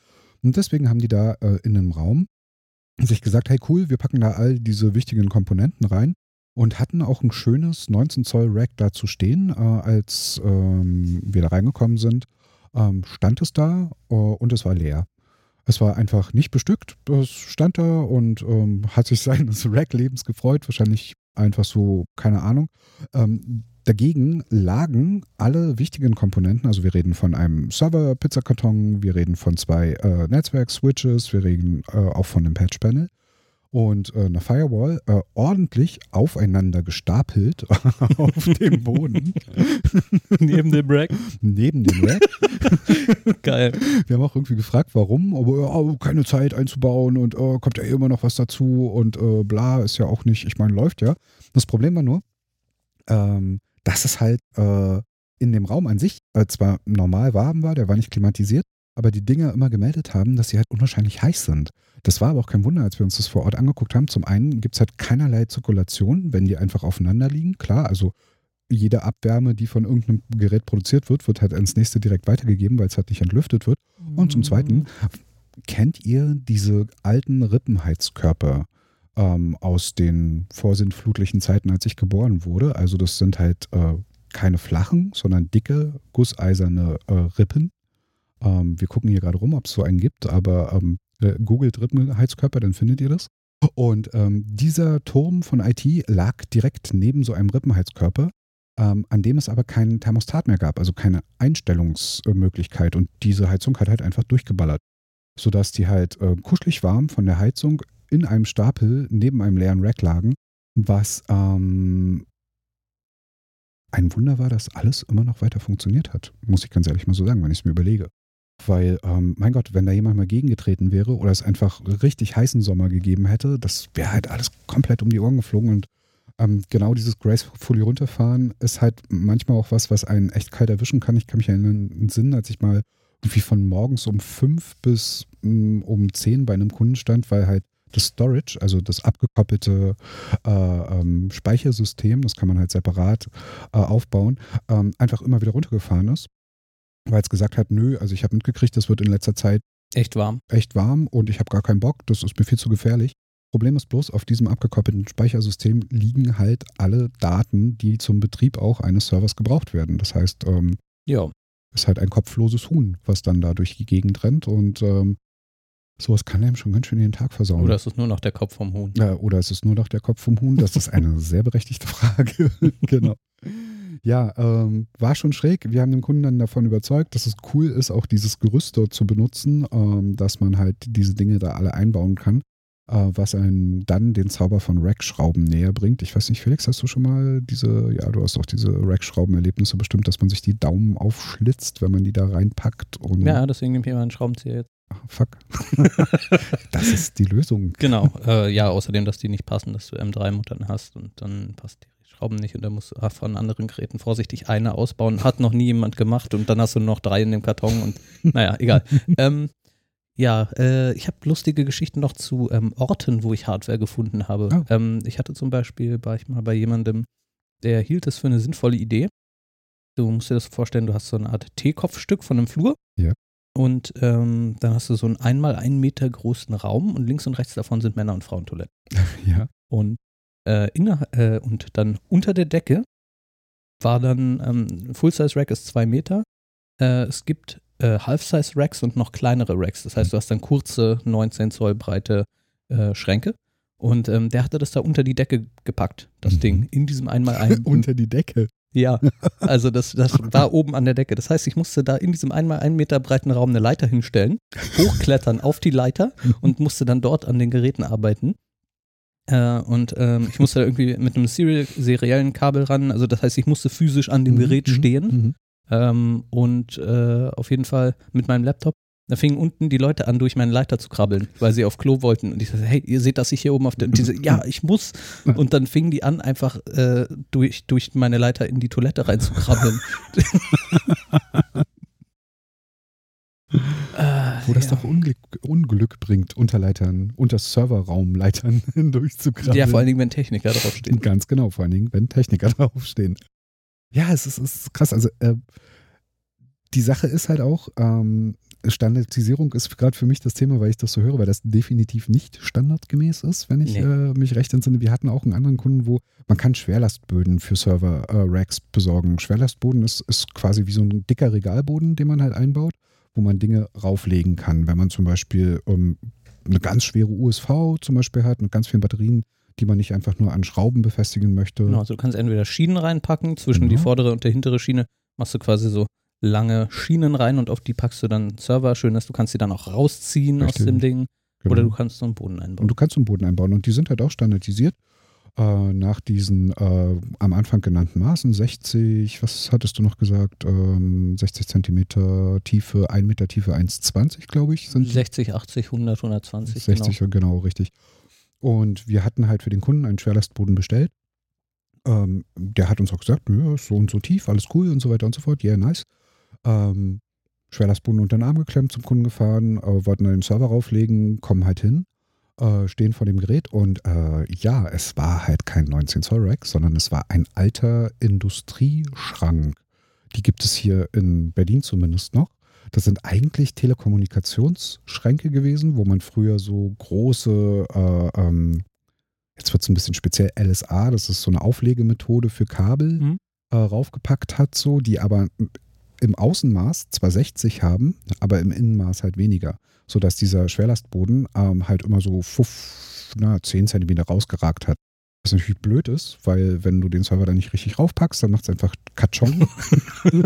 Und deswegen haben die da äh, in einem Raum sich gesagt, hey cool, wir packen da all diese wichtigen Komponenten rein und hatten auch ein schönes 19 Zoll Rack dazu stehen, äh, als ähm, wir da reingekommen sind. Ähm, stand es da äh, und es war leer. Es war einfach nicht bestückt, es stand da und ähm, hat sich seines Rack-Lebens gefreut, wahrscheinlich einfach so, keine Ahnung. Dagegen lagen alle wichtigen Komponenten, also wir reden von einem Server-Pizzakarton, wir reden von zwei äh, Netzwerk-Switches, wir reden äh, auch von einem Patch-Panel und äh, einer Firewall äh, ordentlich aufeinander gestapelt auf dem Boden Neben dem Rack. neben dem Rack. Geil. Wir haben auch irgendwie gefragt, warum, aber ja, oh, keine Zeit einzubauen und oh, kommt ja immer noch was dazu und äh, bla, ist ja auch nicht, ich meine, läuft ja. Das Problem war nur, ähm, dass es halt äh, in dem Raum an sich äh, zwar normal warm war, der war nicht klimatisiert, aber die Dinger immer gemeldet haben, dass sie halt unwahrscheinlich heiß sind. Das war aber auch kein Wunder, als wir uns das vor Ort angeguckt haben. Zum einen gibt es halt keinerlei Zirkulation, wenn die einfach aufeinander liegen. Klar, also jede Abwärme, die von irgendeinem Gerät produziert wird, wird halt ins nächste direkt weitergegeben, weil es halt nicht entlüftet wird. Und zum Zweiten, kennt ihr diese alten Rippenheizkörper ähm, aus den vorsintflutlichen Zeiten, als ich geboren wurde? Also das sind halt äh, keine flachen, sondern dicke, gusseiserne äh, Rippen. Ähm, wir gucken hier gerade rum, ob es so einen gibt, aber ähm, äh, googelt Rippenheizkörper, dann findet ihr das. Und ähm, dieser Turm von IT lag direkt neben so einem Rippenheizkörper, ähm, an dem es aber keinen Thermostat mehr gab, also keine Einstellungsmöglichkeit. Und diese Heizung hat halt einfach durchgeballert, sodass die halt äh, kuschelig warm von der Heizung in einem Stapel neben einem leeren Rack lagen, was ähm, ein Wunder war, dass alles immer noch weiter funktioniert hat. Muss ich ganz ehrlich mal so sagen, wenn ich es mir überlege. Weil, ähm, mein Gott, wenn da jemand mal gegengetreten wäre oder es einfach richtig heißen Sommer gegeben hätte, das wäre halt alles komplett um die Ohren geflogen. Und ähm, genau dieses gracefully runterfahren ist halt manchmal auch was, was einen echt kalt erwischen kann. Ich kann mich erinnern, in den Sinn, als ich mal irgendwie von morgens um fünf bis mh, um zehn bei einem Kunden stand, weil halt das Storage, also das abgekoppelte äh, ähm, Speichersystem, das kann man halt separat äh, aufbauen, ähm, einfach immer wieder runtergefahren ist, weil es gesagt hat, nö, also ich habe mitgekriegt, das wird in letzter Zeit Echt warm. echt warm und ich habe gar keinen Bock, das ist mir viel zu gefährlich. Problem ist bloß, auf diesem abgekoppelten Speichersystem liegen halt alle Daten, die zum Betrieb auch eines Servers gebraucht werden. Das heißt, ähm, Ja. ist halt ein kopfloses Huhn, was dann da durch die Gegend rennt und ähm, Sowas kann einem schon ganz schön den Tag versauen. Oder ist es nur noch der Kopf vom Huhn? Ja, oder ist es nur noch der Kopf vom Huhn? Das ist eine sehr berechtigte Frage. genau. Ja, ähm, war schon schräg. Wir haben den Kunden dann davon überzeugt, dass es cool ist, auch dieses Gerüst dort zu benutzen, ähm, dass man halt diese Dinge da alle einbauen kann, äh, was einen dann den Zauber von Rack-Schrauben näher bringt. Ich weiß nicht, Felix, hast du schon mal diese, ja, du hast auch diese Rack-Schrauben-Erlebnisse bestimmt, dass man sich die Daumen aufschlitzt, wenn man die da reinpackt. Ja, deswegen nehme ich immer einen Schraubenzieher jetzt. Fuck. das ist die Lösung. Genau, äh, ja, außerdem, dass die nicht passen, dass du M3-Muttern hast und dann passt die Schrauben nicht und dann musst du von anderen Geräten vorsichtig eine ausbauen. Hat noch nie jemand gemacht und dann hast du noch drei in dem Karton und naja, egal. ähm, ja, äh, ich habe lustige Geschichten noch zu ähm, Orten, wo ich Hardware gefunden habe. Oh. Ähm, ich hatte zum Beispiel, war ich mal bei jemandem, der hielt es für eine sinnvolle Idee. Du musst dir das vorstellen, du hast so eine Art T-Kopfstück von einem Flur. Ja. Und ähm, dann hast du so einen einmal einen Meter großen Raum und links und rechts davon sind Männer- und Frauentoiletten. Ja. Und, äh, inner, äh, und dann unter der Decke war dann, ähm, Full-Size-Rack ist zwei Meter. Äh, es gibt äh, Half-Size-Racks und noch kleinere Racks. Das heißt, du hast dann kurze, 19 Zoll breite äh, Schränke. Und ähm, der hatte das da unter die Decke gepackt, das Mhm. Ding, in diesem einmal einen. Unter die Decke. Ja, also das, das war oben an der Decke. Das heißt, ich musste da in diesem einmal einen Meter breiten Raum eine Leiter hinstellen, hochklettern auf die Leiter und musste dann dort an den Geräten arbeiten. Äh, und ähm, ich musste da irgendwie mit einem serial, seriellen Kabel ran. Also das heißt, ich musste physisch an dem Mhm, Gerät mhm, stehen mhm. ähm, und äh, auf jeden Fall mit meinem Laptop. Da fingen unten die Leute an, durch meine Leiter zu krabbeln, weil sie auf Klo wollten. Und ich sagte, hey, ihr seht, dass ich hier oben auf der. Und diese, ja, ich muss. Und dann fingen die an, einfach äh, durch, durch meine Leiter in die Toilette reinzukrabbeln. äh, Wo das ja. doch Unglück, Unglück bringt, Unterleitern, unter Serverraumleitern durchzukrabbeln. Ja, vor allen Dingen, wenn Techniker draufstehen. Ganz genau, vor allen Dingen, wenn Techniker draufstehen. Ja, es ist, es ist krass. Also, äh, die Sache ist halt auch, ähm, Standardisierung ist gerade für mich das Thema, weil ich das so höre, weil das definitiv nicht standardgemäß ist, wenn ich Nee. äh, mich recht entsinne. Wir hatten auch einen anderen Kunden, wo man kann Schwerlastböden für Server-Racks besorgen. Schwerlastboden ist, ist quasi wie so ein dicker Regalboden, den man halt einbaut, wo man Dinge rauflegen kann. Wenn man zum Beispiel ähm, eine ganz schwere USV zum Beispiel hat mit ganz vielen Batterien, die man nicht einfach nur an Schrauben befestigen möchte. Genau, also du kannst entweder Schienen reinpacken, zwischen die Genau. vordere und der hintere Schiene machst du quasi so lange Schienen rein und auf die packst du dann Server. Schön ist, du kannst sie dann auch rausziehen Richtig. aus dem Ding. Genau. Oder du kannst so einen Boden Und einbauen. du kannst so einen Boden einbauen. Und die sind halt auch standardisiert äh, nach diesen äh, am Anfang genannten Maßen. 60, was hattest du noch gesagt? Ähm, 60 Zentimeter Tiefe, 1 Meter Tiefe, 1,20 glaube ich. Sind 60, 80, 100, 120. 60, genau. richtig. Und wir hatten halt für den Kunden einen Schwerlastboden bestellt. Ähm, der hat uns auch gesagt, ja, so und so tief, alles cool und so weiter und so fort. Yeah, nice. Ähm, Schwerlastboden unter den Arm geklemmt, zum Kunden gefahren, äh, wollten dann den Server rauflegen, kommen halt hin, äh, stehen vor dem Gerät und äh, ja, es war halt kein 19 Zoll Rack, sondern es war ein alter Industrieschrank. Die gibt es hier in Berlin zumindest noch. Das sind eigentlich Telekommunikationsschränke gewesen, wo man früher so große, äh, ähm, jetzt wird es ein bisschen speziell, LSA, das ist so eine Auflegemethode für Kabel, Mhm. äh, raufgepackt hat, so, die aber im Außenmaß zwar 60 haben, aber im Innenmaß halt weniger, sodass dieser Schwerlastboden ähm, halt immer so fuff, na, 10 Zentimeter rausgeragt hat. Was natürlich blöd ist, weil wenn du den Server dann nicht richtig raufpackst, dann macht es einfach Katschong.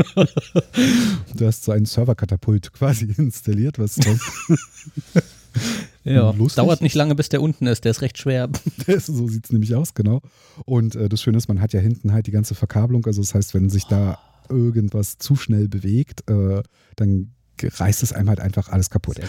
du hast so einen Serverkatapult quasi installiert, was Ja, Lustig. dauert nicht lange, bis der unten ist. Der ist recht schwer. so sieht es nämlich aus, genau. Und äh, das Schöne ist, man hat ja hinten halt die ganze Verkabelung. Also das heißt, wenn sich da irgendwas zu schnell bewegt, äh, dann reißt es einem halt einfach alles kaputt.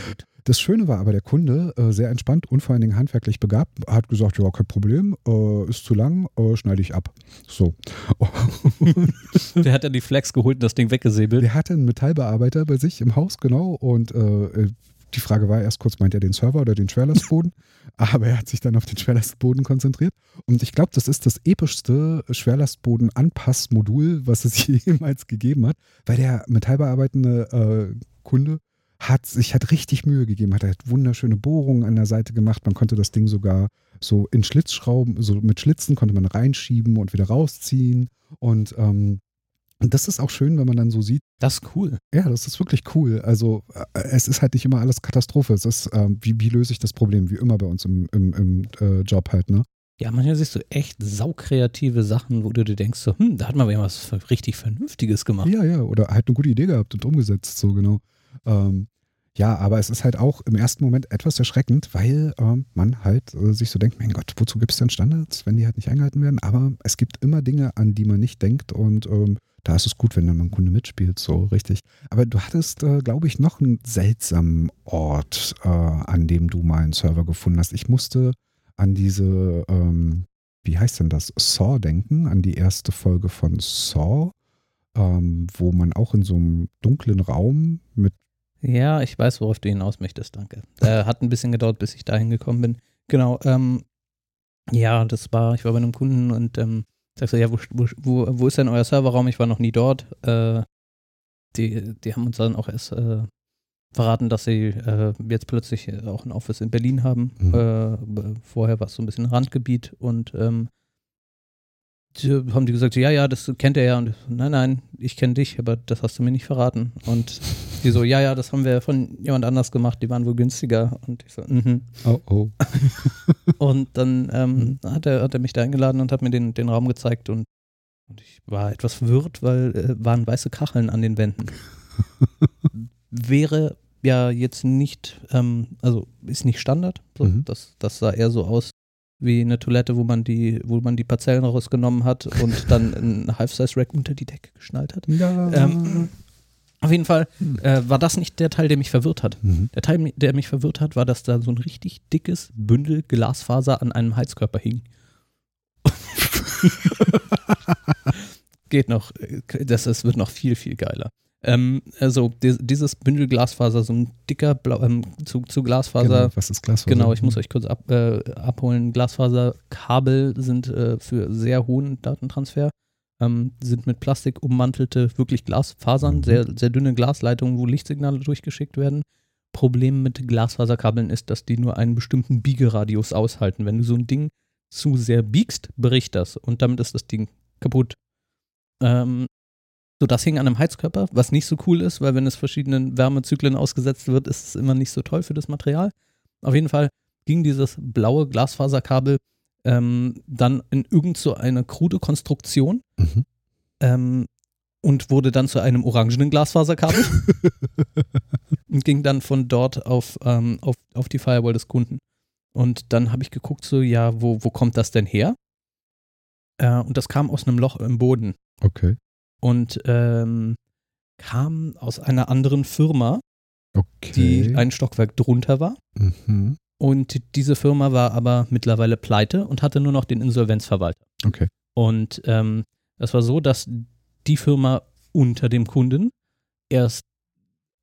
Das Schöne war aber, der Kunde, äh, sehr entspannt und vor allen Dingen handwerklich begabt, hat gesagt, ja, kein Problem, äh, ist zu lang, äh, schneide ich ab. So. Der hat dann die Flex geholt und das Ding weggesäbelt. Der hatte einen Metallbearbeiter bei sich im Haus, genau, und äh, die Frage war erst kurz, meint er den Server oder den Schwerlastboden? Aber er hat sich dann auf den Schwerlastboden konzentriert. Und ich glaube, das ist das epischste Schwerlastboden-Anpassmodul, was es jemals gegeben hat, weil der metallbearbeitende äh, Kunde hat sich hat richtig Mühe gegeben, hat, er hat wunderschöne Bohrungen an der Seite gemacht. Man konnte das Ding sogar so in Schlitzschrauben, so mit Schlitzen konnte man reinschieben und wieder rausziehen. Und ähm, Und das ist auch schön, wenn man dann so sieht. Das ist cool. Ja, das ist wirklich cool. Also äh, es ist halt nicht immer alles Katastrophe. Es ist, ähm, wie, wie löse ich das Problem, wie immer bei uns im, im, im äh, Job halt, ne? Ja, manchmal siehst du echt saukreative Sachen, wo du dir denkst, so, hm, da hat man aber was richtig Vernünftiges gemacht. Ja, ja, oder halt eine gute Idee gehabt und umgesetzt, so genau. Ähm, ja, aber es ist halt auch im ersten Moment etwas erschreckend, weil ähm, man halt äh, sich so denkt, mein Gott, wozu gibt es denn Standards, wenn die halt nicht eingehalten werden? Aber es gibt immer Dinge, an die man nicht denkt und ähm, da ist es gut, wenn dann mal ein Kunde mitspielt, so richtig. Aber du hattest, äh, glaube ich, noch einen seltsamen Ort, äh, an dem du mal einen Server gefunden hast. Ich musste an diese, ähm, wie heißt denn das, Saw denken, an die erste Folge von Saw, ähm, wo man auch in so einem dunklen Raum mit Ja, ich weiß, worauf du hinaus möchtest, danke. Äh, hat ein bisschen gedauert, bis ich dahin gekommen bin. Genau, ähm, ja, das war, ich war bei einem Kunden und ähm, sagst du, ja, wo, wo, wo, ist denn euer Serverraum? Ich war noch nie dort. Äh, die, die haben uns dann auch erst äh, verraten, dass sie äh, jetzt plötzlich auch ein Office in Berlin haben. Mhm. Äh, vorher war es so ein bisschen Randgebiet und ähm, die haben die gesagt, ja, ja, das kennt er ja. Und ich so, nein, nein, ich kenne dich, aber das hast du mir nicht verraten. Und die so, ja, ja, das haben wir von jemand anders gemacht, die waren wohl günstiger. Und ich so, mhm. Oh, oh. Und dann ähm, hat, er, hat er mich da eingeladen und hat mir den, den Raum gezeigt und, und ich war etwas verwirrt, weil äh, waren weiße Kacheln an den Wänden. Wäre ja jetzt nicht, ähm, also ist nicht Standard. So, Mhm. das, das sah eher so aus wie eine Toilette, wo man die, wo man die Parzellen rausgenommen hat und dann ein Half-Size-Rack unter die Decke geschnallt hat. Ja. Ähm, auf jeden Fall äh, war das nicht der Teil, der mich verwirrt hat. Mhm. Der Teil, der mich verwirrt hat, war, dass da so ein richtig dickes Bündel Glasfaser an einem Heizkörper hing. Geht noch, äh, das, das wird noch viel, viel geiler. Ähm, also di- dieses Bündel Glasfaser, so ein dicker Blau, ähm, zu, zu Glasfaser, Genau, was ist Glasfaser? Genau, ich muss euch kurz ab, äh, abholen. Glasfaserkabel sind äh, für sehr hohen Datentransfer, ähm, sind mit Plastik ummantelte, wirklich Glasfasern, Mhm. sehr, sehr dünne Glasleitungen, wo Lichtsignale durchgeschickt werden. Problem mit Glasfaserkabeln ist, dass die nur einen bestimmten Biegeradius aushalten. Wenn du so ein Ding zu sehr biegst, bricht das und damit ist das Ding kaputt. Ähm, so, das hing an einem Heizkörper, was nicht so cool ist, weil wenn es verschiedenen Wärmezyklen ausgesetzt wird, ist es immer nicht so toll für das Material. Auf jeden Fall ging dieses blaue Glasfaserkabel ähm, dann in irgend so eine krude Konstruktion Mhm. ähm, und wurde dann zu einem orangenen Glasfaserkabel und ging dann von dort auf, ähm, auf, auf die Firewall des Kunden. Und dann habe ich geguckt, so, ja, wo, wo kommt das denn her? Äh, und das kam aus einem Loch im Boden Okay. und ähm, kam aus einer anderen Firma, Okay. die ein Stockwerk drunter war. mhm. Und diese Firma war aber mittlerweile pleite und hatte nur noch den Insolvenzverwalter. Okay. Und ähm, das war so, dass die Firma unter dem Kunden erst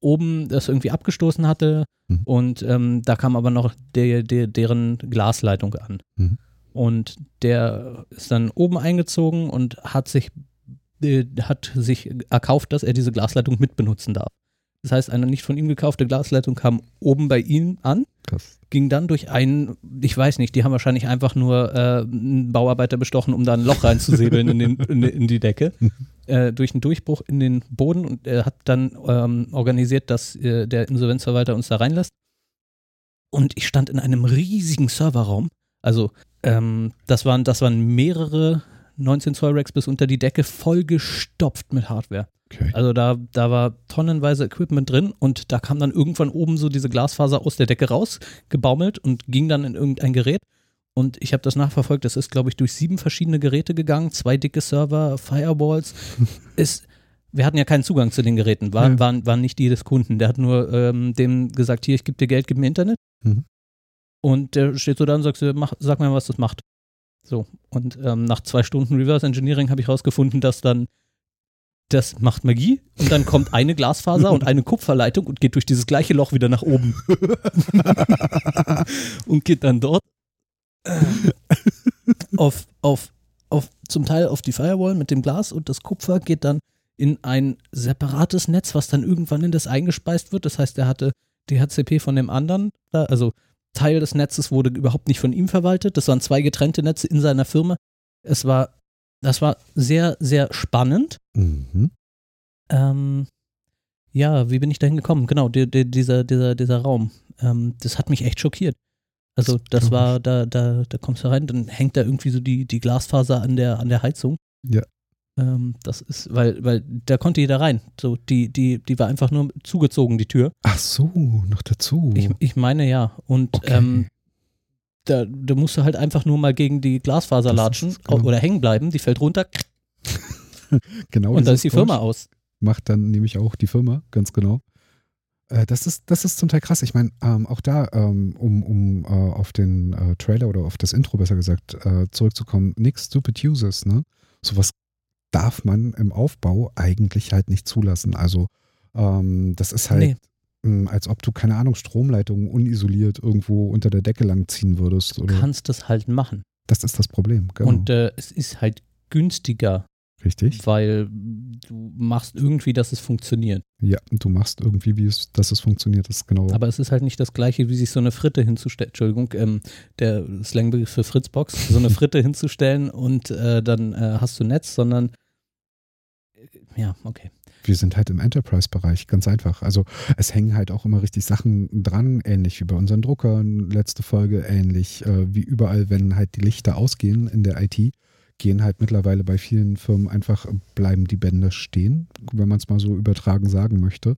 oben das irgendwie abgestoßen hatte Mhm. und ähm, da kam aber noch der, der, deren Glasleitung an. Mhm. Und der ist dann oben eingezogen und hat sich, äh, hat sich erkauft, dass er diese Glasleitung mitbenutzen darf. Das heißt, eine nicht von ihm gekaufte Glasleitung kam oben bei ihm an Krass. ging dann durch einen, ich weiß nicht, die haben wahrscheinlich einfach nur äh, einen Bauarbeiter bestochen, um da ein Loch reinzusäbeln in, den, in, in die Decke, äh, durch einen Durchbruch in den Boden und er hat dann ähm, organisiert, dass äh, der Insolvenzverwalter uns da reinlässt. Und ich stand in einem riesigen Serverraum, also ähm, das, waren, das waren mehrere 19 Zoll Racks bis unter die Decke, vollgestopft mit Hardware. Okay. Also da, da war tonnenweise Equipment drin und da kam dann irgendwann oben so diese Glasfaser aus der Decke raus, gebaumelt und ging dann in irgendein Gerät. Und ich habe das nachverfolgt, das ist, glaube ich, durch sieben verschiedene Geräte gegangen, zwei dicke Server, Firewalls. ist, wir hatten ja keinen Zugang zu den Geräten, waren, Ja. waren, waren nicht die des Kunden. Der hat nur ähm, dem gesagt, hier, ich gebe dir Geld, gib mir Internet. Mhm. Und der steht so da und sagt, mach, sag mir, was das macht. So, und ähm, nach zwei Stunden Reverse Engineering habe ich rausgefunden, dass dann das macht Magie und dann kommt eine Glasfaser und eine Kupferleitung und geht durch dieses gleiche Loch wieder nach oben und geht dann dort auf, auf, auf zum Teil auf die Firewall mit dem Glas und das Kupfer geht dann in ein separates Netz, was dann irgendwann in das eingespeist wird. Das heißt, er hatte DHCP von dem anderen, also Teil des Netzes wurde überhaupt nicht von ihm verwaltet. Das waren zwei getrennte Netze in seiner Firma. Es war das war sehr, sehr spannend. Mhm. Ähm, ja, wie bin ich dahin gekommen? Genau, die, die, dieser, dieser, dieser Raum. Ähm, das hat mich echt schockiert. Also das war, da, da, da kommst du rein, dann hängt da irgendwie so die, die Glasfaser an der, an der Heizung. Ja. Ähm, das ist, weil, weil da konnte jeder rein. So, die, die, die war einfach nur zugezogen, die Tür. Ach so, noch dazu. Ich, ich meine ja. Und Okay. ähm, da, da musst du halt einfach nur mal gegen die Glasfaser latschen ist genau. oder hängen bleiben, die fällt runter genau und dann ist die Firma aus. Macht dann nämlich auch die Firma, ganz genau. Äh, das, ist, das ist zum Teil krass. Ich meine, ähm, auch da, ähm, um, um äh, auf den äh, Trailer oder auf das Intro besser gesagt äh, zurückzukommen, nix Stupid Users, ne? Sowas darf man im Aufbau eigentlich halt nicht zulassen. Also ähm, das ist halt, Nee. Mh, als ob du, keine Ahnung, Stromleitungen unisoliert irgendwo unter der Decke langziehen würdest. Du Oder? kannst das halt machen. Das ist das Problem, genau. Und äh, es ist halt günstiger, Richtig? weil du machst irgendwie, dass es funktioniert. Ja, du machst irgendwie, wie es, dass es funktioniert, das ist genau. Aber es ist halt nicht das gleiche, wie sich so eine Fritte hinzustellen. Entschuldigung, ähm, der Slangbegriff für Fritzbox, so eine Fritte hinzustellen und äh, dann äh, hast du Netz, sondern äh, ja, okay. Wir sind halt im Enterprise-Bereich, ganz einfach. Also es hängen halt auch immer richtig Sachen dran, ähnlich wie bei unseren Druckern, letzte Folge, ähnlich äh, wie überall, wenn halt die Lichter ausgehen in der IT, gehen halt mittlerweile bei vielen Firmen einfach, bleiben die Bänder stehen, wenn man es mal so übertragen sagen möchte.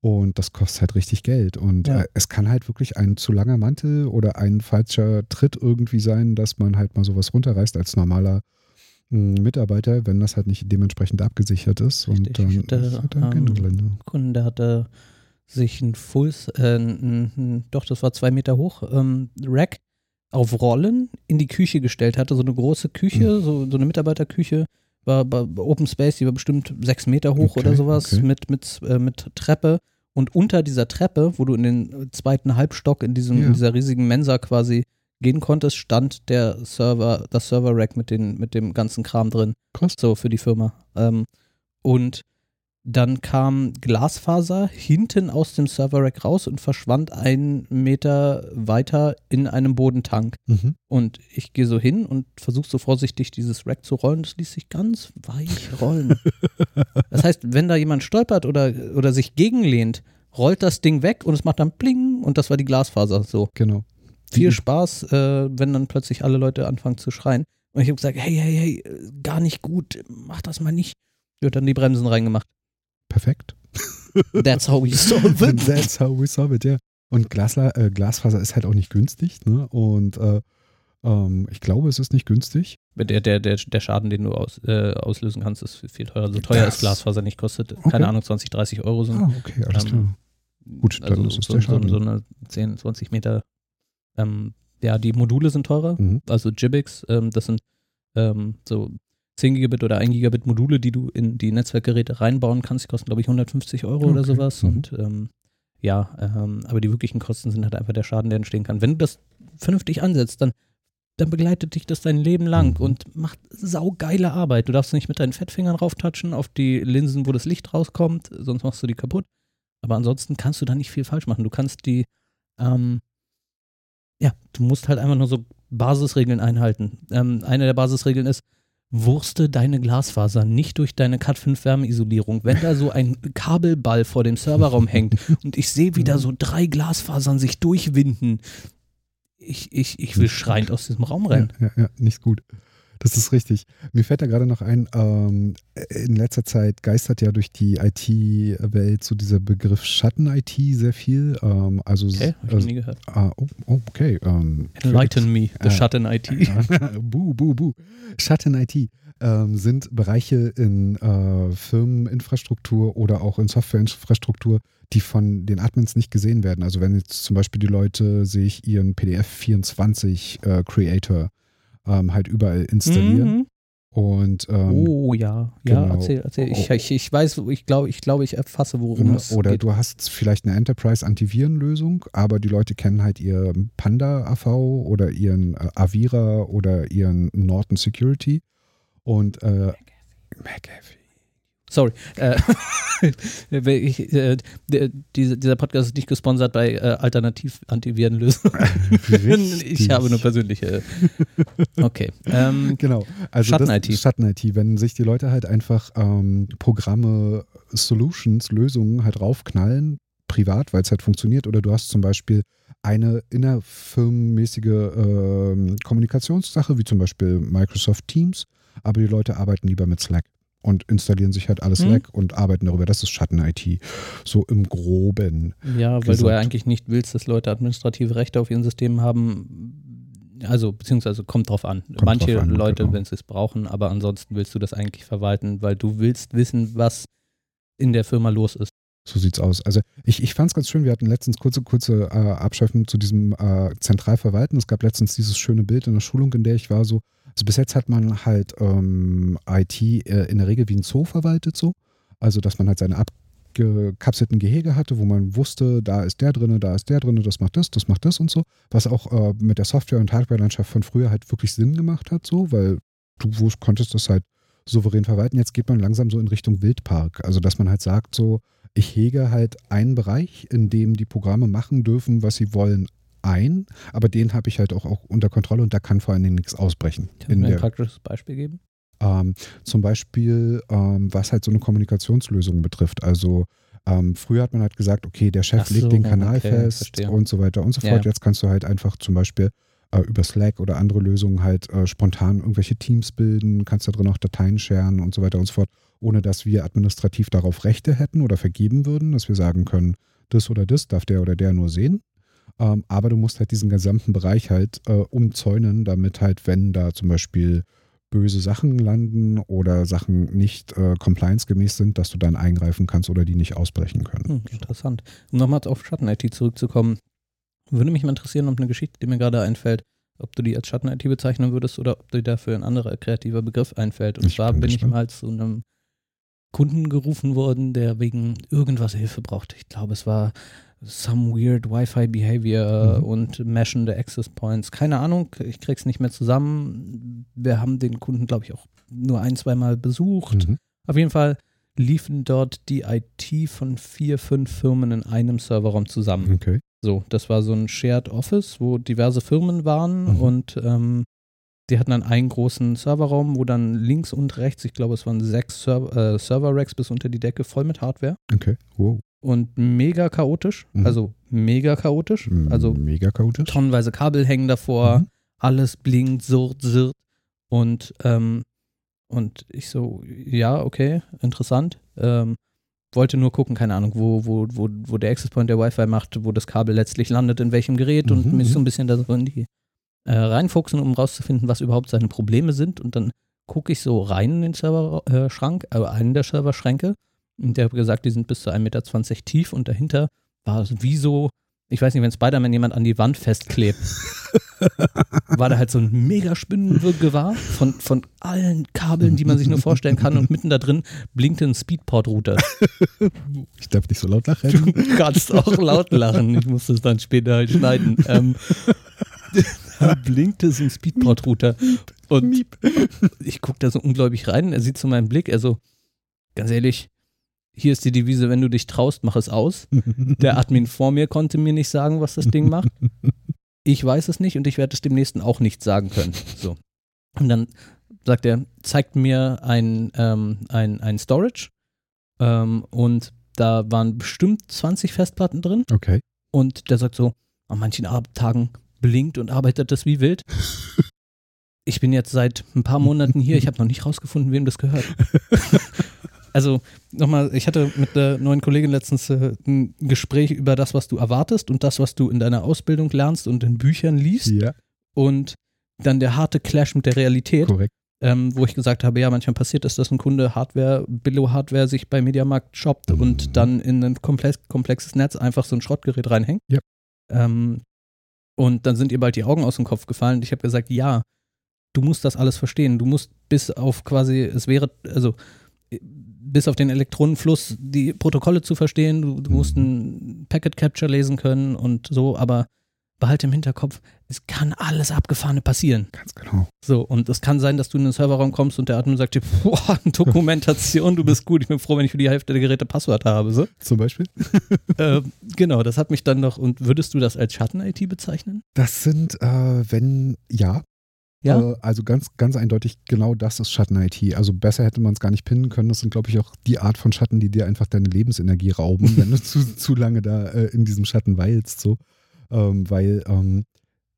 Und das kostet halt richtig Geld. Und Ja. äh, es kann halt wirklich ein zu langer Mantel oder ein falscher Tritt irgendwie sein, dass man halt mal sowas runterreißt als normaler Mitarbeiter, wenn das halt nicht dementsprechend abgesichert ist. Und Richtig. dann Ich hatte, ist halt ähm. Kunden, der hatte sich ein Fulls, äh, ein, ein, doch, das war zwei Meter hoch, ähm, Rack auf Rollen in die Küche gestellt hatte, so eine große Küche, Mhm. so, so eine Mitarbeiterküche, war bei Open Space, die war bestimmt sechs Meter hoch Okay, oder sowas, okay. mit, mit, äh, mit Treppe. Und unter dieser Treppe, wo du in den zweiten Halbstock in, diesem, Ja. in dieser riesigen Mensa quasi gehen konntest, stand der Server, das Server-Rack mit, den, mit dem ganzen Kram drin Krass. so für die Firma. Ähm, und dann kam Glasfaser hinten aus dem Server-Rack raus und verschwand einen Meter weiter in einem Bodentank. Mhm. Und ich gehe so hin und versuche so vorsichtig dieses Rack zu rollen. Das ließ sich ganz weich rollen. das heißt, wenn da jemand stolpert oder, oder sich gegenlehnt, rollt das Ding weg und es macht dann Bling und das war die Glasfaser. So Genau. Viel Wie- Spaß, äh, wenn dann plötzlich alle Leute anfangen zu schreien. Und ich habe gesagt, hey, hey, hey, äh, gar nicht gut, mach das mal nicht. Wird dann die Bremsen reingemacht. Perfekt. That's how we solve it. That's how we solve it, ja. Und Glasla äh, Glasfaser ist halt auch nicht günstig, ne? Und äh, ähm, ich glaube, es ist nicht günstig. Der, der, der, der Schaden, den du aus, äh, auslösen kannst, ist viel teurer. So teuer Das- ist Glasfaser nicht, kostet, Okay. keine Ahnung, 20, 30 Euro sind. Ah, okay, alles Ähm, klar. Gut, dann also ist es so, der so, Schaden. so eine 10, 20 Meter. Ähm, ja, die Module sind teurer. Mhm. also Gibbix, ähm, das sind ähm, so 10 Gigabit oder 1 Gigabit Module, die du in die Netzwerkgeräte reinbauen kannst. Die kosten, glaube ich, 150 Euro oder Okay. sowas. Mhm. Und ähm, ja, ähm, aber die wirklichen Kosten sind halt einfach der Schaden, der entstehen kann. Wenn du das vernünftig ansetzt, dann, dann begleitet dich das dein Leben lang Mhm. und macht saugeile Arbeit. Du darfst nicht mit deinen Fettfingern rauftatschen auf die Linsen, wo das Licht rauskommt, sonst machst du die kaputt. Aber ansonsten kannst du da nicht viel falsch machen. Du kannst die, ähm, ja, du musst halt einfach nur so Basisregeln einhalten. Ähm, eine der Basisregeln ist, wurste deine Glasfaser nicht durch deine Cat 5 Wärmeisolierung. Wenn da so ein Kabelball vor dem Serverraum hängt und ich sehe, wie da so drei Glasfasern sich durchwinden, ich, ich, ich will schreiend aus diesem Raum Ja, rein. ja, ja, nicht gut. Das ist richtig. Mir fällt da gerade noch ein, ähm, in letzter Zeit geistert ja durch die IT-Welt so dieser Begriff Schatten-IT sehr viel. Ähm, also, Okay, hab ich noch also nie gehört. ah, oh, oh, okay. Ähm, Enlighten me, the Ah. shut in IT. buh, buh, buh. Schatten-IT ähm, sind Bereiche in äh, Firmeninfrastruktur oder auch in Softwareinfrastruktur, die von den Admins nicht gesehen werden. Also wenn jetzt zum Beispiel die Leute sich ihren PDF24 äh, Creator ähm, halt überall installieren Mhm. und ähm, Oh ja, ja, genau. erzähl, erzähl. Ich, Oh. ich, ich weiß, ich glaube, ich, glaube, ich erfasse, worum ne, es oder geht. du hast vielleicht eine Enterprise-Antivirenlösung, aber die Leute kennen halt ihr Panda AV oder ihren äh, Avira oder ihren Norton Security und äh, McAfee. Sorry. Äh, ich, äh, dieser, dieser Podcast ist nicht gesponsert bei äh, Alternativ-Antivirenlösungen. ich habe nur persönliche. Okay. Ähm, genau. Also Schatten-IT. Schatten-IT, wenn sich die Leute halt einfach ähm, Programme, Solutions, Lösungen halt raufknallen, privat, weil es halt funktioniert, oder du hast zum Beispiel eine innerfirmenmäßige äh, Kommunikationssache, wie zum Beispiel Microsoft Teams, aber die Leute arbeiten lieber mit Slack und installieren sich halt alles hm. weg und arbeiten darüber. Das ist Schatten-IT. So im Groben. Ja, weil gesagt. du ja eigentlich nicht willst, dass Leute administrative Rechte auf ihren Systemen haben. Also, beziehungsweise kommt drauf an. Kommt Manche drauf an, Leute, genau. wenn sie es brauchen, aber ansonsten willst du das eigentlich verwalten, weil du willst wissen, was in der Firma los ist. So sieht's aus. Also ich, ich fand es ganz schön, wir hatten letztens kurze, kurze äh, Abschweifen zu diesem äh, Zentralverwalten. Es gab letztens dieses schöne Bild in der Schulung, in der ich war, so, also bis jetzt hat man halt ähm, IT äh, in der Regel wie ein Zoo verwaltet so. Also dass man halt seine abgekapselten Gehege hatte, wo man wusste, da ist der drinne, da ist der drinne, das macht das, das macht das und so. Was auch äh, mit der Software- und Hardware-Landschaft von früher halt wirklich Sinn gemacht hat, so, weil du konntest das halt souverän verwalten. Jetzt geht man langsam so in Richtung Wildpark. Also dass man halt sagt so, ich hege halt einen Bereich, in dem die Programme machen dürfen, was sie wollen, ein, aber den habe ich halt auch, auch unter Kontrolle und da kann vor allen Dingen nichts ausbrechen. Kannst du mir ein praktisches Beispiel geben? Ähm, zum Beispiel, ähm, was halt so eine Kommunikationslösung betrifft. Also ähm, früher hat man halt gesagt, okay, der Chef so, legt den Kanal okay, fest verstehe. und so weiter und so fort. Ja. Jetzt kannst du halt einfach zum Beispiel äh, über Slack oder andere Lösungen halt äh, spontan irgendwelche Teams bilden, kannst da drin auch Dateien scheren und so weiter und so fort, ohne dass wir administrativ darauf Rechte hätten oder vergeben würden, dass wir sagen können, das oder das darf der oder der nur sehen. Ähm, aber du musst halt diesen gesamten Bereich halt äh, umzäunen, damit halt, wenn da zum Beispiel böse Sachen landen oder Sachen nicht äh, compliance-gemäß sind, dass du dann eingreifen kannst oder die nicht ausbrechen können. Hm, interessant. Um nochmal auf Schatten-IT zurückzukommen, würde mich mal interessieren, ob eine Geschichte, die mir gerade einfällt, ob du die als Schatten-IT bezeichnen würdest oder ob dir dafür ein anderer kreativer Begriff einfällt. Und ich zwar bin, bin ich mal zu einem Kunden gerufen worden, der wegen irgendwas Hilfe brauchte. Ich glaube, es war some weird Wi-Fi Behavior mhm. und meshende Access Points. Keine Ahnung, ich krieg's nicht mehr zusammen. Wir haben den Kunden, glaube ich, auch nur ein, zweimal besucht. Mhm. Auf jeden Fall liefen dort die IT von vier, fünf Firmen in einem Serverraum zusammen. Okay. So, das war so ein Shared Office, wo diverse Firmen waren mhm. und ähm, die hatten dann einen großen Serverraum, wo dann links und rechts, ich glaube, es waren sechs Server, äh, Server-Racks bis unter die Decke voll mit Hardware. Okay, wow und mega chaotisch. Mhm. Also mega chaotisch. Also mega chaotisch. Tonnenweise Kabel hängen davor, mhm. alles blinkt, surrt, sirrt. Und, ähm, und ich so, ja, okay, interessant. Ähm, wollte nur gucken, keine Ahnung, wo, wo, wo, wo der Access Point der Wi-Fi macht, wo das Kabel letztlich landet, in welchem Gerät mhm. und mich so ein bisschen da so in die äh, reinfuchsen, um rauszufinden, was überhaupt seine Probleme sind. Und dann gucke ich so rein in den Serverschrank, äh, äh, einen der Serverschränke und der hat gesagt, die sind bis zu 1,20 Meter tief und dahinter war es wie so, ich weiß nicht, wenn Spider-Man jemand an die Wand festklebt, war da halt so ein mega Spinnengewirr von, von allen Kabeln, die man sich nur vorstellen kann und mitten da drin blinkte ein Speedport-Router. Ich darf nicht so laut lachen. Du kannst auch laut lachen. Ich muss das dann später halt schneiden. Ähm, da blinkte so ein Speedport-Router und ich gucke da so ungläubig rein. Er sieht zu meinem Blick, er so, ganz ehrlich, hier ist die Devise, wenn du dich traust, mach es aus. Der Admin vor mir konnte mir nicht sagen, was das Ding macht. Ich weiß es nicht und ich werde es dem nächsten auch nicht sagen können. So. Und dann sagt er, zeigt mir ein, ähm, ein, ein Storage ähm, und da waren bestimmt 20 Festplatten drin. Okay. Und der sagt so, an manchen Tagen blinkt und arbeitet das wie wild. Ich bin jetzt seit ein paar Monaten hier, ich habe noch nicht rausgefunden, wem das gehört. also nochmal, ich hatte mit der neuen Kollegin letztens äh, ein Gespräch über das, was du erwartest und das, was du in deiner Ausbildung lernst und in Büchern liest. Ja. Und dann der harte Clash mit der Realität. Korrekt. Ähm, wo ich gesagt habe, ja, manchmal passiert es, dass ein Kunde Hardware, Billo-Hardware sich bei Mediamarkt shoppt mhm. und dann in ein komplex, komplexes Netz einfach so ein Schrottgerät reinhängt. Ja. Ähm, und dann sind ihr bald die Augen aus dem Kopf gefallen. Ich habe gesagt, ja, du musst das alles verstehen. Du musst bis auf quasi, es wäre, also bis auf den Elektronenfluss die Protokolle zu verstehen. Du, du musst ein Packet Capture lesen können und so, aber behalte im Hinterkopf, es kann alles Abgefahrene passieren. Ganz genau. So, und es kann sein, dass du in den Serverraum kommst und der Admin sagt dir, boah, Dokumentation, du bist gut, ich bin froh, wenn ich für die Hälfte der Geräte Passwort habe. So. Zum Beispiel? äh, genau, das hat mich dann noch, und würdest du das als Schatten-IT bezeichnen? Das sind, äh, wenn, ja. Ja. Äh, also ganz, ganz eindeutig, genau das ist Schatten-IT. Also besser hätte man es gar nicht pinnen können. Das sind, glaube ich, auch die Art von Schatten, die dir einfach deine Lebensenergie rauben, wenn du zu, zu lange da äh, in diesem Schatten weilst. So. Ähm, weil, ähm,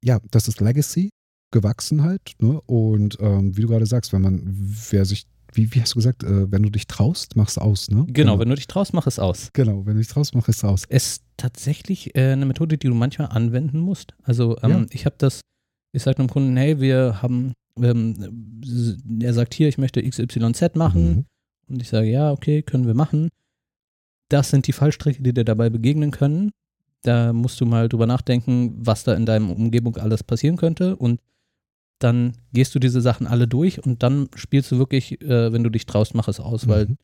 ja, das ist Legacy, gewachsen halt. Ne? Und ähm, wie du gerade sagst, wenn man, wer sich, wie, wie hast du gesagt, äh, wenn du dich traust, mach's aus, ne? Genau, wenn du dich traust, mach es aus. Genau, wenn du dich traust, mach es aus. Es ist tatsächlich äh, eine Methode, die du manchmal anwenden musst. Also ähm, Ja. ich habe das, ich sage einem Kunden, hey, wir haben, ähm, er sagt hier, ich möchte XYZ machen. Mhm. Und ich sage, ja, okay, können wir machen. Das sind die Fallstricke, die dir dabei begegnen können. Da musst du mal drüber nachdenken, was da in deiner Umgebung alles passieren könnte. Und dann gehst du diese Sachen alle durch und dann spielst du wirklich, äh, wenn du dich traust, mach es aus, weil Mhm.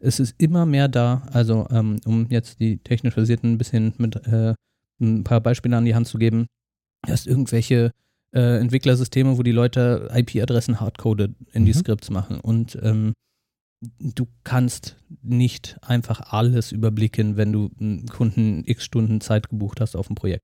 es ist immer mehr da. Also, ähm, um jetzt die technisch versierten ein bisschen mit äh, ein paar Beispiele an die Hand zu geben, hast irgendwelche äh, Entwicklersysteme, wo die Leute IP-Adressen hardcoded in die Mhm. Skripts machen. Und ähm, du kannst nicht einfach alles überblicken, wenn du einen Kunden x Stunden Zeit gebucht hast auf ein Projekt.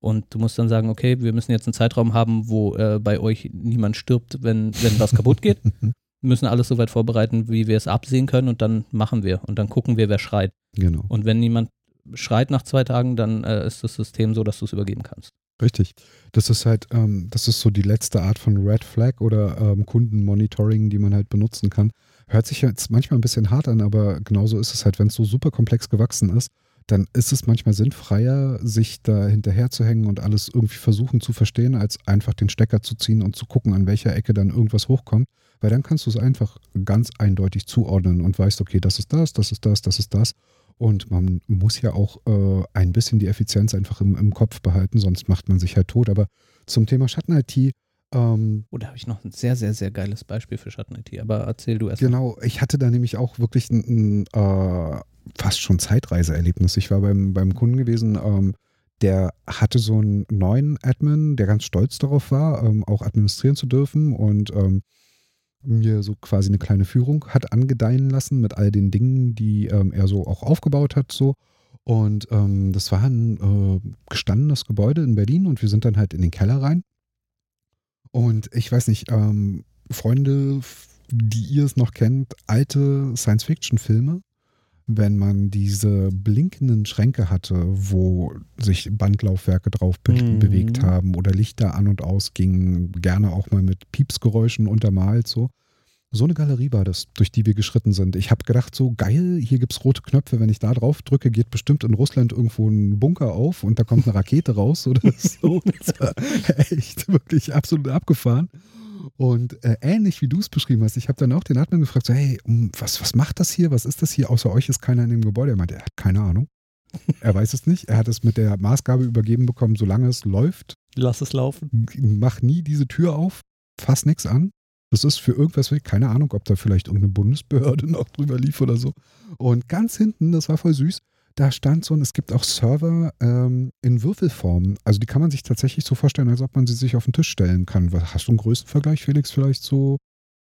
Und du musst dann sagen, okay, wir müssen jetzt einen Zeitraum haben, wo äh, bei euch niemand stirbt, wenn, wenn was kaputt geht. Wir müssen alles so weit vorbereiten, wie wir es absehen können und dann machen wir. Und dann gucken wir, wer schreit. Genau. Und wenn niemand schreit nach zwei Tagen, dann äh, ist das System so, dass du es übergeben kannst. Richtig. Das ist halt, ähm, das ist so die letzte Art von Red Flag oder ähm, Kundenmonitoring, die man halt benutzen kann. Hört sich jetzt manchmal ein bisschen hart an, aber genauso ist es halt, wenn es so super komplex gewachsen ist, dann ist es manchmal sinnfreier, sich da hinterher zu hängen und alles irgendwie versuchen zu verstehen, als einfach den Stecker zu ziehen und zu gucken, an welcher Ecke dann irgendwas hochkommt. Weil dann kannst du es einfach ganz eindeutig zuordnen und weißt, okay, das ist das, das ist das, das ist das. Und man muss ja auch äh, ein bisschen die Effizienz einfach im, im Kopf behalten, sonst macht man sich halt tot. Aber zum Thema Schatten-IT, ähm, Oh, da habe ich noch ein sehr, sehr, sehr geiles Beispiel für Schatten-IT. Aber erzähl du erst. mal. genau, ich hatte da nämlich auch wirklich ein, ein äh, fast schon Zeitreiseerlebnis. Ich war beim, beim Kunden gewesen, ähm, der hatte so einen neuen Admin, der ganz stolz darauf war, ähm, auch administrieren zu dürfen und ähm, mir so quasi eine kleine Führung hat angedeihen lassen mit all den Dingen, die ähm, er so auch aufgebaut hat, so. Und ähm, das war ein äh, gestandenes Gebäude in Berlin und wir sind dann halt in den Keller rein. Und ich weiß nicht, ähm, Freunde, die ihr es noch kennt, alte Science-Fiction-Filme, wenn man diese blinkenden Schränke hatte, wo sich Bandlaufwerke drauf be Mhm. bewegt haben oder Lichter an und aus gingen, gerne auch mal mit Piepsgeräuschen untermalt, so. So eine Galerie war das, durch die wir geschritten sind. Ich habe gedacht, so geil, hier gibt es rote Knöpfe. Wenn ich da drauf drücke, geht bestimmt in Russland irgendwo ein Bunker auf und da kommt eine Rakete raus oder so. Das war echt wirklich absolut abgefahren. Und äh, ähnlich wie du es beschrieben hast, ich habe dann auch den Admin gefragt, so, hey, was, was macht das hier? Was ist das hier? Außer euch ist keiner in dem Gebäude. Er meinte, er hat keine Ahnung. Er weiß es nicht. Er hat es mit der Maßgabe übergeben bekommen, solange es läuft, Lass es laufen. mach nie diese Tür auf, fass nichts an. Das ist für irgendwas, keine Ahnung, ob da vielleicht irgendeine Bundesbehörde noch drüber lief oder so. Und ganz hinten, das war voll süß, da stand so, und es gibt auch Server ähm, in Würfelform. Also die kann man sich tatsächlich so vorstellen, als ob man sie sich auf den Tisch stellen kann. Was- Hast du einen Größenvergleich, Felix, vielleicht so?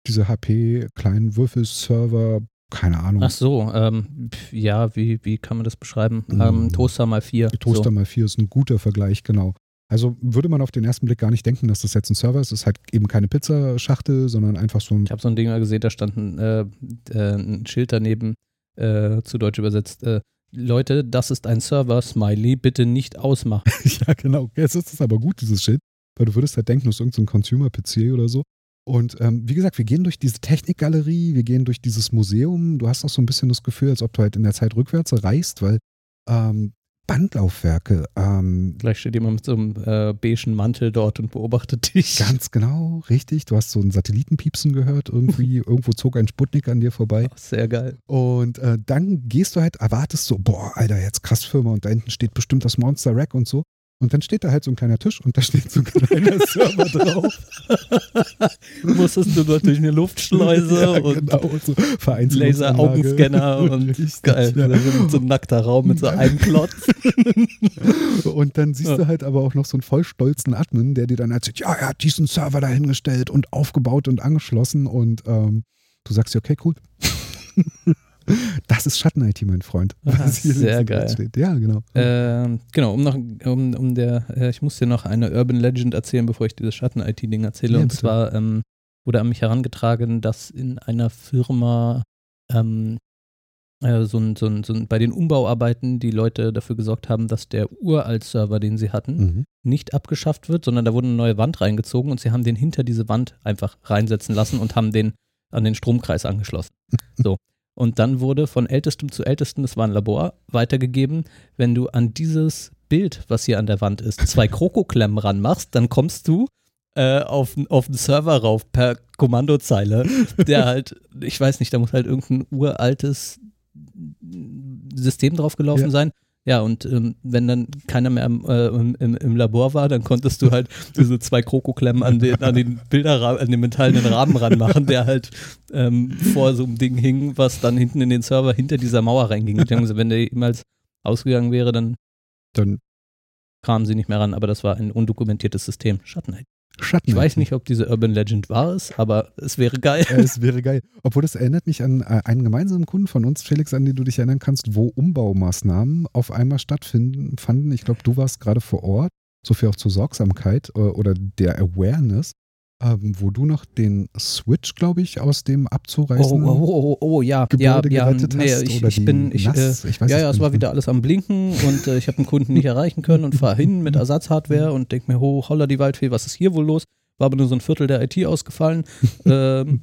Diese HP kleinen Würfelserver, keine Ahnung. Ach so, ähm, ja, wie, wie kann man das beschreiben? Mm. Ähm, Toaster mal vier. Toaster So. mal 4 ist ein guter Vergleich, genau. Also würde man auf den ersten Blick gar nicht denken, dass das jetzt ein Server ist. Es ist halt eben keine Pizzaschachtel, sondern einfach so ein Ich habe so ein Ding mal gesehen, da stand ein, äh, äh, ein Schild daneben, äh, zu Deutsch übersetzt. Äh, Leute, das ist ein Server, Smiley, bitte nicht ausmachen. Ja, genau. Jetzt ist es aber gut, dieses Schild, weil du würdest halt denken, das ist irgendein Consumer-PC oder so. Und ähm, wie gesagt, wir gehen durch diese Technikgalerie, wir gehen durch dieses Museum. Du hast auch so ein bisschen das Gefühl, als ob du halt in der Zeit rückwärts reist, weil ähm, Bandlaufwerke, ähm, Gleich steht jemand mit so einem äh, beigen Mantel dort und beobachtet dich. ganz genau, richtig. Du hast so ein Satellitenpiepsen gehört, irgendwie, irgendwo zog ein Sputnik an dir vorbei. Sehr geil. Und äh, dann gehst du halt, erwartest so, boah, Alter, jetzt krass Firma und da hinten steht bestimmt das Monster Rack und so. Und dann steht da halt so ein kleiner Tisch und da steht so ein kleiner Server drauf. Musstest du durch eine Luftschleuse ja, und genau, so Laser-Augenscanner und geil. ja. So, ein nackter Raum mit so einem Klotz. Und dann siehst Ja. du halt aber auch noch so einen voll stolzen Admin, der dir dann erzählt, ja, er hat diesen Server dahingestellt und aufgebaut und angeschlossen und ähm, du sagst dir, okay, cool. Das ist Schatten-IT, mein Freund. Ah, was hier sehr geil. Steht. Ja, genau. Ähm, genau, um noch, um, um der, äh, ich muss dir noch eine Urban Legend erzählen, bevor ich dieses Schatten-IT-Ding erzähle. Ja, und zwar ähm, wurde an mich herangetragen, dass in einer Firma ähm, äh, so ein, so ein, so ein, bei den Umbauarbeiten die Leute dafür gesorgt haben, dass der Uralt-Server, den sie hatten, Mhm. nicht abgeschafft wird, sondern da wurde eine neue Wand reingezogen und sie haben den hinter diese Wand einfach reinsetzen lassen und haben den an den Stromkreis angeschlossen. So. Und dann wurde von ältestem zu ältestem, das war ein Labor, weitergegeben, wenn du an dieses Bild, was hier an der Wand ist, zwei Krokoklemmen ranmachst, dann kommst du äh, auf, auf den Server rauf per Kommandozeile, der halt, ich weiß nicht, da muss halt irgendein uraltes System draufgelaufen Ja. sein. Ja, und ähm, wenn dann keiner mehr im, äh, im, im, Labor war, dann konntest du halt diese zwei Krokoklemmen an den, an den Bilderrahmen, an den metallenen Rahmen ranmachen, der halt ähm, vor so einem Ding hing, was dann hinten in den Server hinter dieser Mauer reinging. Beziehungsweise wenn der jemals ausgegangen wäre, dann Dann kamen sie nicht mehr ran, aber das war ein undokumentiertes System. Schatten. Schatten. Ich weiß nicht, ob diese Urban Legend wahr ist, aber es wäre geil. Es wäre geil. Obwohl das erinnert mich an äh, einen gemeinsamen Kunden von uns, Felix, an den du dich erinnern kannst, wo Umbaumaßnahmen auf einmal stattfinden fanden. Ich glaube, du warst gerade vor Ort, so viel auch zur Sorgsamkeit äh, oder der Awareness, ähm, wo du noch den Switch, glaube ich, aus dem Oh, abzureißen oh, oh, oh, oh, ja, ja, Gebäude ja, gerettet nee, hast ich, ich bin, ich, äh, ich weiß ja, ja, es war wieder alles am Blinken und äh, ich habe einen Kunden nicht erreichen können und fahre hin mit Ersatzhardware und denke mir, ho, holla die Waldfee, was ist hier wohl los? War aber nur so ein Viertel der IT ausgefallen. ähm,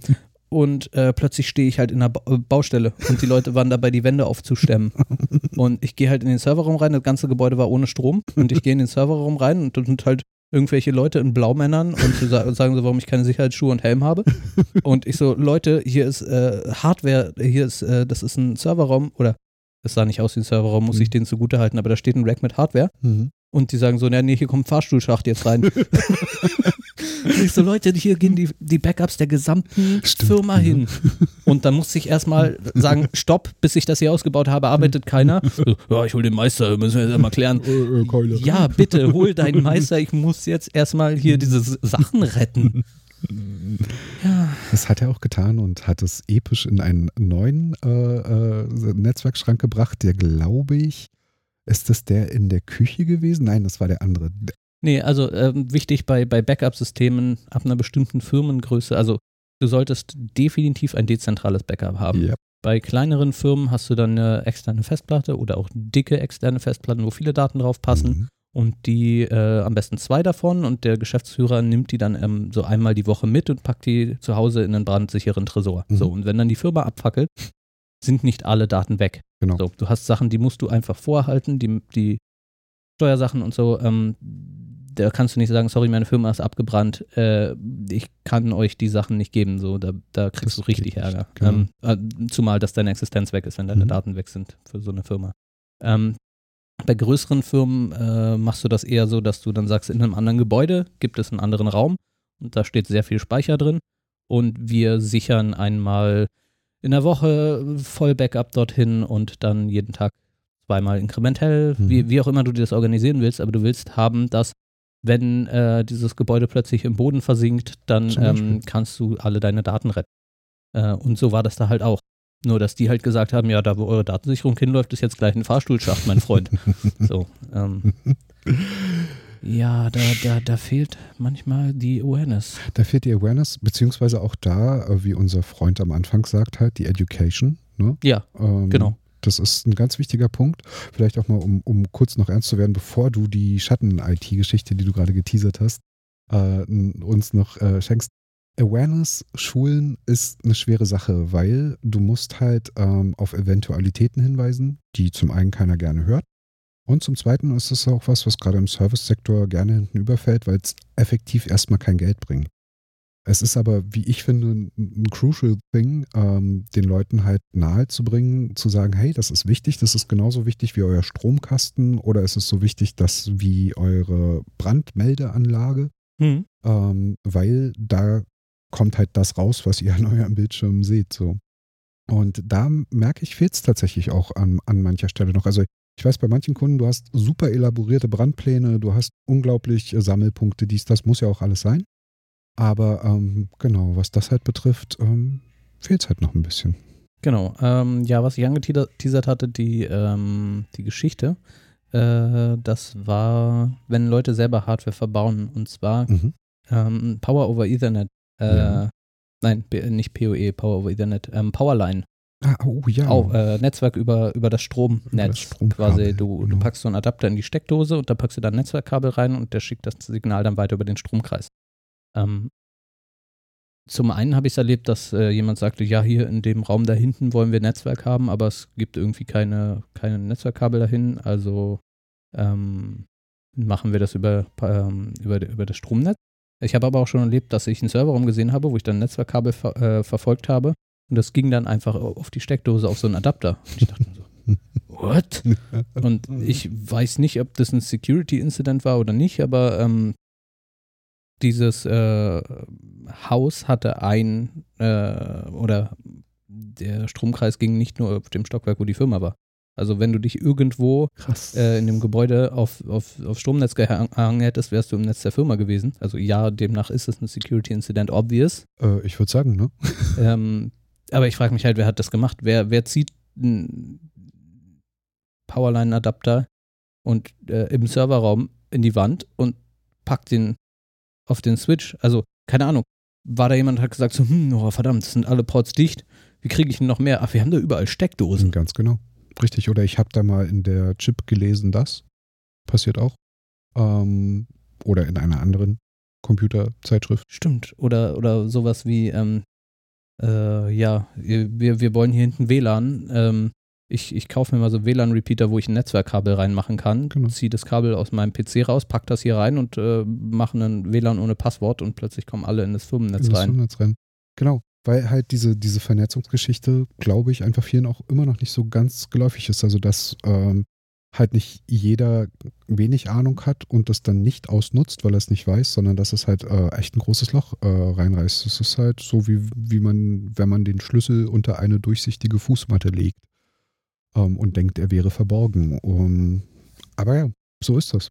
und äh, plötzlich stehe ich halt in einer ba äh, Baustelle und die Leute waren dabei, die Wände aufzustemmen. Und ich gehe halt in den Serverraum rein, das ganze Gebäude war ohne Strom und ich gehe in den Serverraum rein und da sind halt irgendwelche Leute in Blaumännern und sagen so, warum ich keine Sicherheitsschuhe und Helm habe. Und ich so, Leute, hier ist äh, Hardware, hier ist, äh, das ist ein Serverraum oder es sah nicht aus wie ein Serverraum, muss Mhm. ich denen zugute halten, aber da steht ein Rack mit Hardware Mhm. Und die sagen so, ja, nee, hier kommt ein Fahrstuhlschacht jetzt rein. ich so, Leute, hier gehen die, die Backups der gesamten Stimmt, Firma hin. Und dann musste ich erstmal sagen, stopp, bis ich das hier ausgebaut habe, arbeitet keiner. So, ja, ich hol den Meister, müssen wir jetzt mal klären. Äh, äh. Ja, bitte, hol deinen Meister, ich muss jetzt erstmal hier diese Sachen retten. Ja, Das hat er auch getan und hat es episch in einen neuen äh, äh, Netzwerkschrank gebracht, der glaube ich, ist das der in der Küche gewesen? Nein, das war der andere. Der- nee, also ähm, wichtig bei, bei Backup-Systemen ab einer bestimmten Firmengröße, also du solltest definitiv ein dezentrales Backup haben. Ja. Bei kleineren Firmen hast du dann eine externe Festplatte oder auch dicke externe Festplatten, wo viele Daten drauf passen. Mhm. Und die äh, am besten zwei davon und der Geschäftsführer nimmt die dann ähm, so einmal die Woche mit und packt die zu Hause in einen brandsicheren Tresor. Mhm. So, und wenn dann die Firma abfackelt, sind nicht alle Daten weg. Genau. So, du hast Sachen, die musst du einfach vorhalten, die, die Steuersachen und so. Ähm, da kannst du nicht sagen, sorry, meine Firma ist abgebrannt, äh, ich kann euch die Sachen nicht geben. So, da, da kriegst Das du richtig Ärger. genau. Ähm, äh, zumal, dass deine Existenz weg ist, wenn deine Mhm. Daten weg sind für so eine Firma. Ähm, bei größeren Firmen äh, machst du das eher so, dass du dann sagst, in einem anderen Gebäude gibt es einen anderen Raum und da steht sehr viel Speicher drin und wir sichern einmal in der Woche voll Backup dorthin und dann jeden Tag zweimal inkrementell, Mhm. wie, wie auch immer du dir das organisieren willst, aber du willst haben, dass wenn äh, dieses Gebäude plötzlich im Boden versinkt, dann ähm, kannst du alle deine Daten retten. Äh, und so war das da halt auch. Nur, dass die halt gesagt haben, ja, da wo eure Datensicherung hinläuft, ist jetzt gleich ein Fahrstuhlschacht, mein Freund. so, ähm, ja, da, da, da fehlt manchmal die Awareness. Da fehlt die Awareness, beziehungsweise auch da, äh, wie unser Freund am Anfang sagt, halt die Education. Ne? Ja, Ähm, genau. Das ist ein ganz wichtiger Punkt. Vielleicht auch mal, um, um kurz noch ernst zu werden, bevor du die Schatten-IT-Geschichte, die du gerade geteasert hast, äh, uns noch äh, schenkst. Awareness schulen ist eine schwere Sache, weil du musst halt ähm, auf Eventualitäten hinweisen, die zum einen keiner gerne hört. Und zum zweiten ist es auch was, was gerade im Service-Sektor gerne hinten überfällt, weil es effektiv erstmal kein Geld bringt. Es ist aber, wie ich finde, ein, crucial thing, ähm, den Leuten halt nahezubringen, zu sagen, hey, das ist wichtig, das ist genauso wichtig wie euer Stromkasten oder ist es so wichtig, dass wie eure Brandmeldeanlage, Hm. ähm, weil da kommt halt das raus, was ihr an eurem Bildschirm seht. So. Und da merke ich, fehlt es tatsächlich auch an, an mancher Stelle noch. Also ich weiß, bei manchen Kunden, du hast super elaborierte Brandpläne, du hast unglaublich äh, Sammelpunkte, dies, das muss ja auch alles sein. Aber ähm, genau, was das halt betrifft, ähm, fehlt es halt noch ein bisschen. Genau. Ähm, ja, was ich angeteasert hatte, die, ähm, die Geschichte, äh, das war, wenn Leute selber Hardware verbauen. Und zwar Mhm. ähm, Power over Ethernet. Äh, Ja. Nein, nicht PoE, Power over Ethernet. Ähm, Powerline. Ah, oh ja. Auch äh, Netzwerk über, über das Stromnetz. Über das Stromkabel, quasi, du, du genau. packst so einen Adapter in die Steckdose und da packst du dann ein Netzwerkkabel rein und der schickt das Signal dann weiter über den Stromkreis. Ähm, zum einen habe ich es erlebt, dass äh, jemand sagte, ja, hier in dem Raum da hinten wollen wir Netzwerk haben, aber es gibt irgendwie keine, keine Netzwerkkabel dahin, also ähm, machen wir das über, ähm, über, über das Stromnetz. Ich habe aber auch schon erlebt, dass ich einen Serverraum gesehen habe, wo ich dann Netzwerkkabel ver äh, verfolgt habe und das ging dann einfach auf die Steckdose auf so einen Adapter. Und ich dachte mir so, what? Und ich weiß nicht, ob das ein Security-Incident war oder nicht, aber ähm, dieses äh, Haus hatte ein äh, oder der Stromkreis ging nicht nur auf dem Stockwerk, wo die Firma war. Also wenn du dich irgendwo äh, in dem Gebäude auf, auf, auf Stromnetz gehangen hättest, wärst du im Netz der Firma gewesen. Also ja, demnach ist es ein Security-Incident obvious. Äh, ich würde sagen, ne? Ähm, aber ich frage mich halt, wer hat das gemacht? Wer, wer zieht einen Powerline-Adapter und äh, im Serverraum in die Wand und packt den auf den Switch? Also, keine Ahnung. War da jemand, hat gesagt so, hm, oh, verdammt, sind alle Ports dicht. Wie kriege ich denn noch mehr? Ach, wir haben da überall Steckdosen. Ganz genau. Richtig. Oder ich habe da mal in der Chip gelesen, das passiert auch. Ähm, oder in einer anderen Computerzeitschrift. Stimmt. Oder, oder sowas wie, ähm, äh, ja, wir, wir wollen hier hinten WLAN. Ähm, ich, ich kaufe mir mal so WLAN-Repeater, wo ich ein Netzwerkkabel reinmachen kann, Genau. ziehe das Kabel aus meinem PC raus, pack das hier rein und äh, mache einen WLAN ohne Passwort und plötzlich kommen alle in das Firmennetz in das rein. Firmennetz rein. Genau. Weil halt diese, diese Vernetzungsgeschichte, glaube ich, einfach vielen auch immer noch nicht so ganz geläufig ist. Also, dass ähm, halt nicht jeder wenig Ahnung hat und das dann nicht ausnutzt, weil er es nicht weiß, sondern dass es halt äh, echt ein großes Loch äh, reinreißt. Es ist halt so, wie, wie man, wenn man den Schlüssel unter eine durchsichtige Fußmatte legt ähm, und denkt, er wäre verborgen. Um, aber ja, so ist das.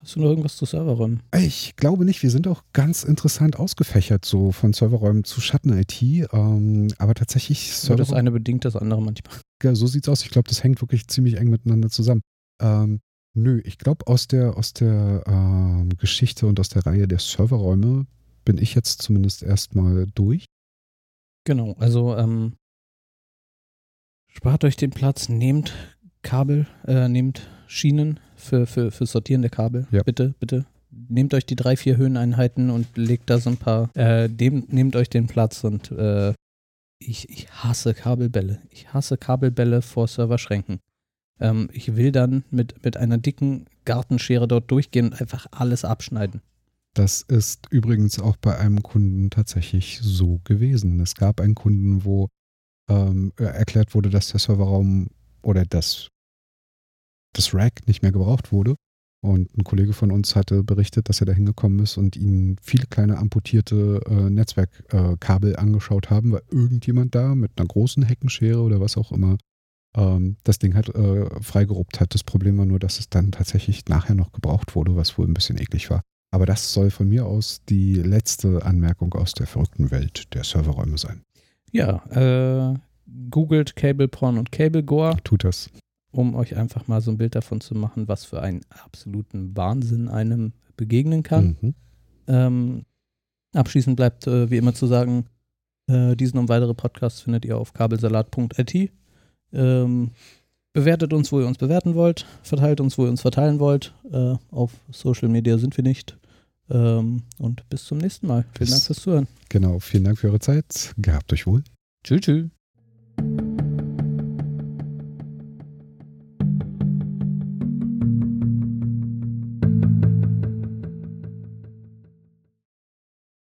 Hast du noch irgendwas zu Serverräumen? Ich glaube nicht. Wir sind auch ganz interessant ausgefächert, so von Serverräumen zu Schatten-IT. Ähm, aber tatsächlich So, das eine bedingt das andere manchmal. Ja, so sieht's aus. Ich glaube, das hängt wirklich ziemlich eng miteinander zusammen. Ähm, nö, ich glaube, aus der, aus der ähm, Geschichte und aus der Reihe der Serverräume bin ich jetzt zumindest erstmal durch. Genau, also ähm, spart euch den Platz, nehmt Kabel, äh, nehmt Schienen für, für, für Sortieren der Kabel. Ja. Bitte, bitte. Nehmt euch die drei, vier Höheneinheiten und legt da so ein paar, äh, dem, nehmt euch den Platz und äh, ich, ich hasse Kabelbälle. Ich hasse Kabelbälle vor Serverschränken. Ähm, ich will dann mit, mit einer dicken Gartenschere dort durchgehen und einfach alles abschneiden. Das ist übrigens auch bei einem Kunden tatsächlich so gewesen. Es gab einen Kunden, wo ähm, erklärt wurde, dass der Serverraum oder das, das Rack nicht mehr gebraucht wurde. Und ein Kollege von uns hatte berichtet, dass er da hingekommen ist und ihnen viele kleine amputierte äh, Netzwerkkabel angeschaut haben, weil irgendjemand da mit einer großen Heckenschere oder was auch immer ähm, das Ding halt äh, freigeruppt hat. Das Problem war nur, dass es dann tatsächlich nachher noch gebraucht wurde, was wohl ein bisschen eklig war. Aber das soll von mir aus die letzte Anmerkung aus der verrückten Welt der Serverräume sein. Ja, äh, googelt Cable Porn und Cable Gore. Tut das. Um euch einfach mal so ein Bild davon zu machen, was für einen absoluten Wahnsinn einem begegnen kann. Mhm. Ähm, abschließend bleibt äh, wie immer zu sagen, äh, diesen und weitere Podcasts findet ihr auf kabelsalat.it. Ähm, bewertet uns, wo ihr uns bewerten wollt, verteilt uns, wo ihr uns verteilen wollt. Äh, auf Social Media sind wir nicht. Ähm, und bis zum nächsten Mal. Vielen Bis- Dank fürs Zuhören. Genau. Vielen Dank für eure Zeit. Gehabt euch wohl. Tschüss, tschüss.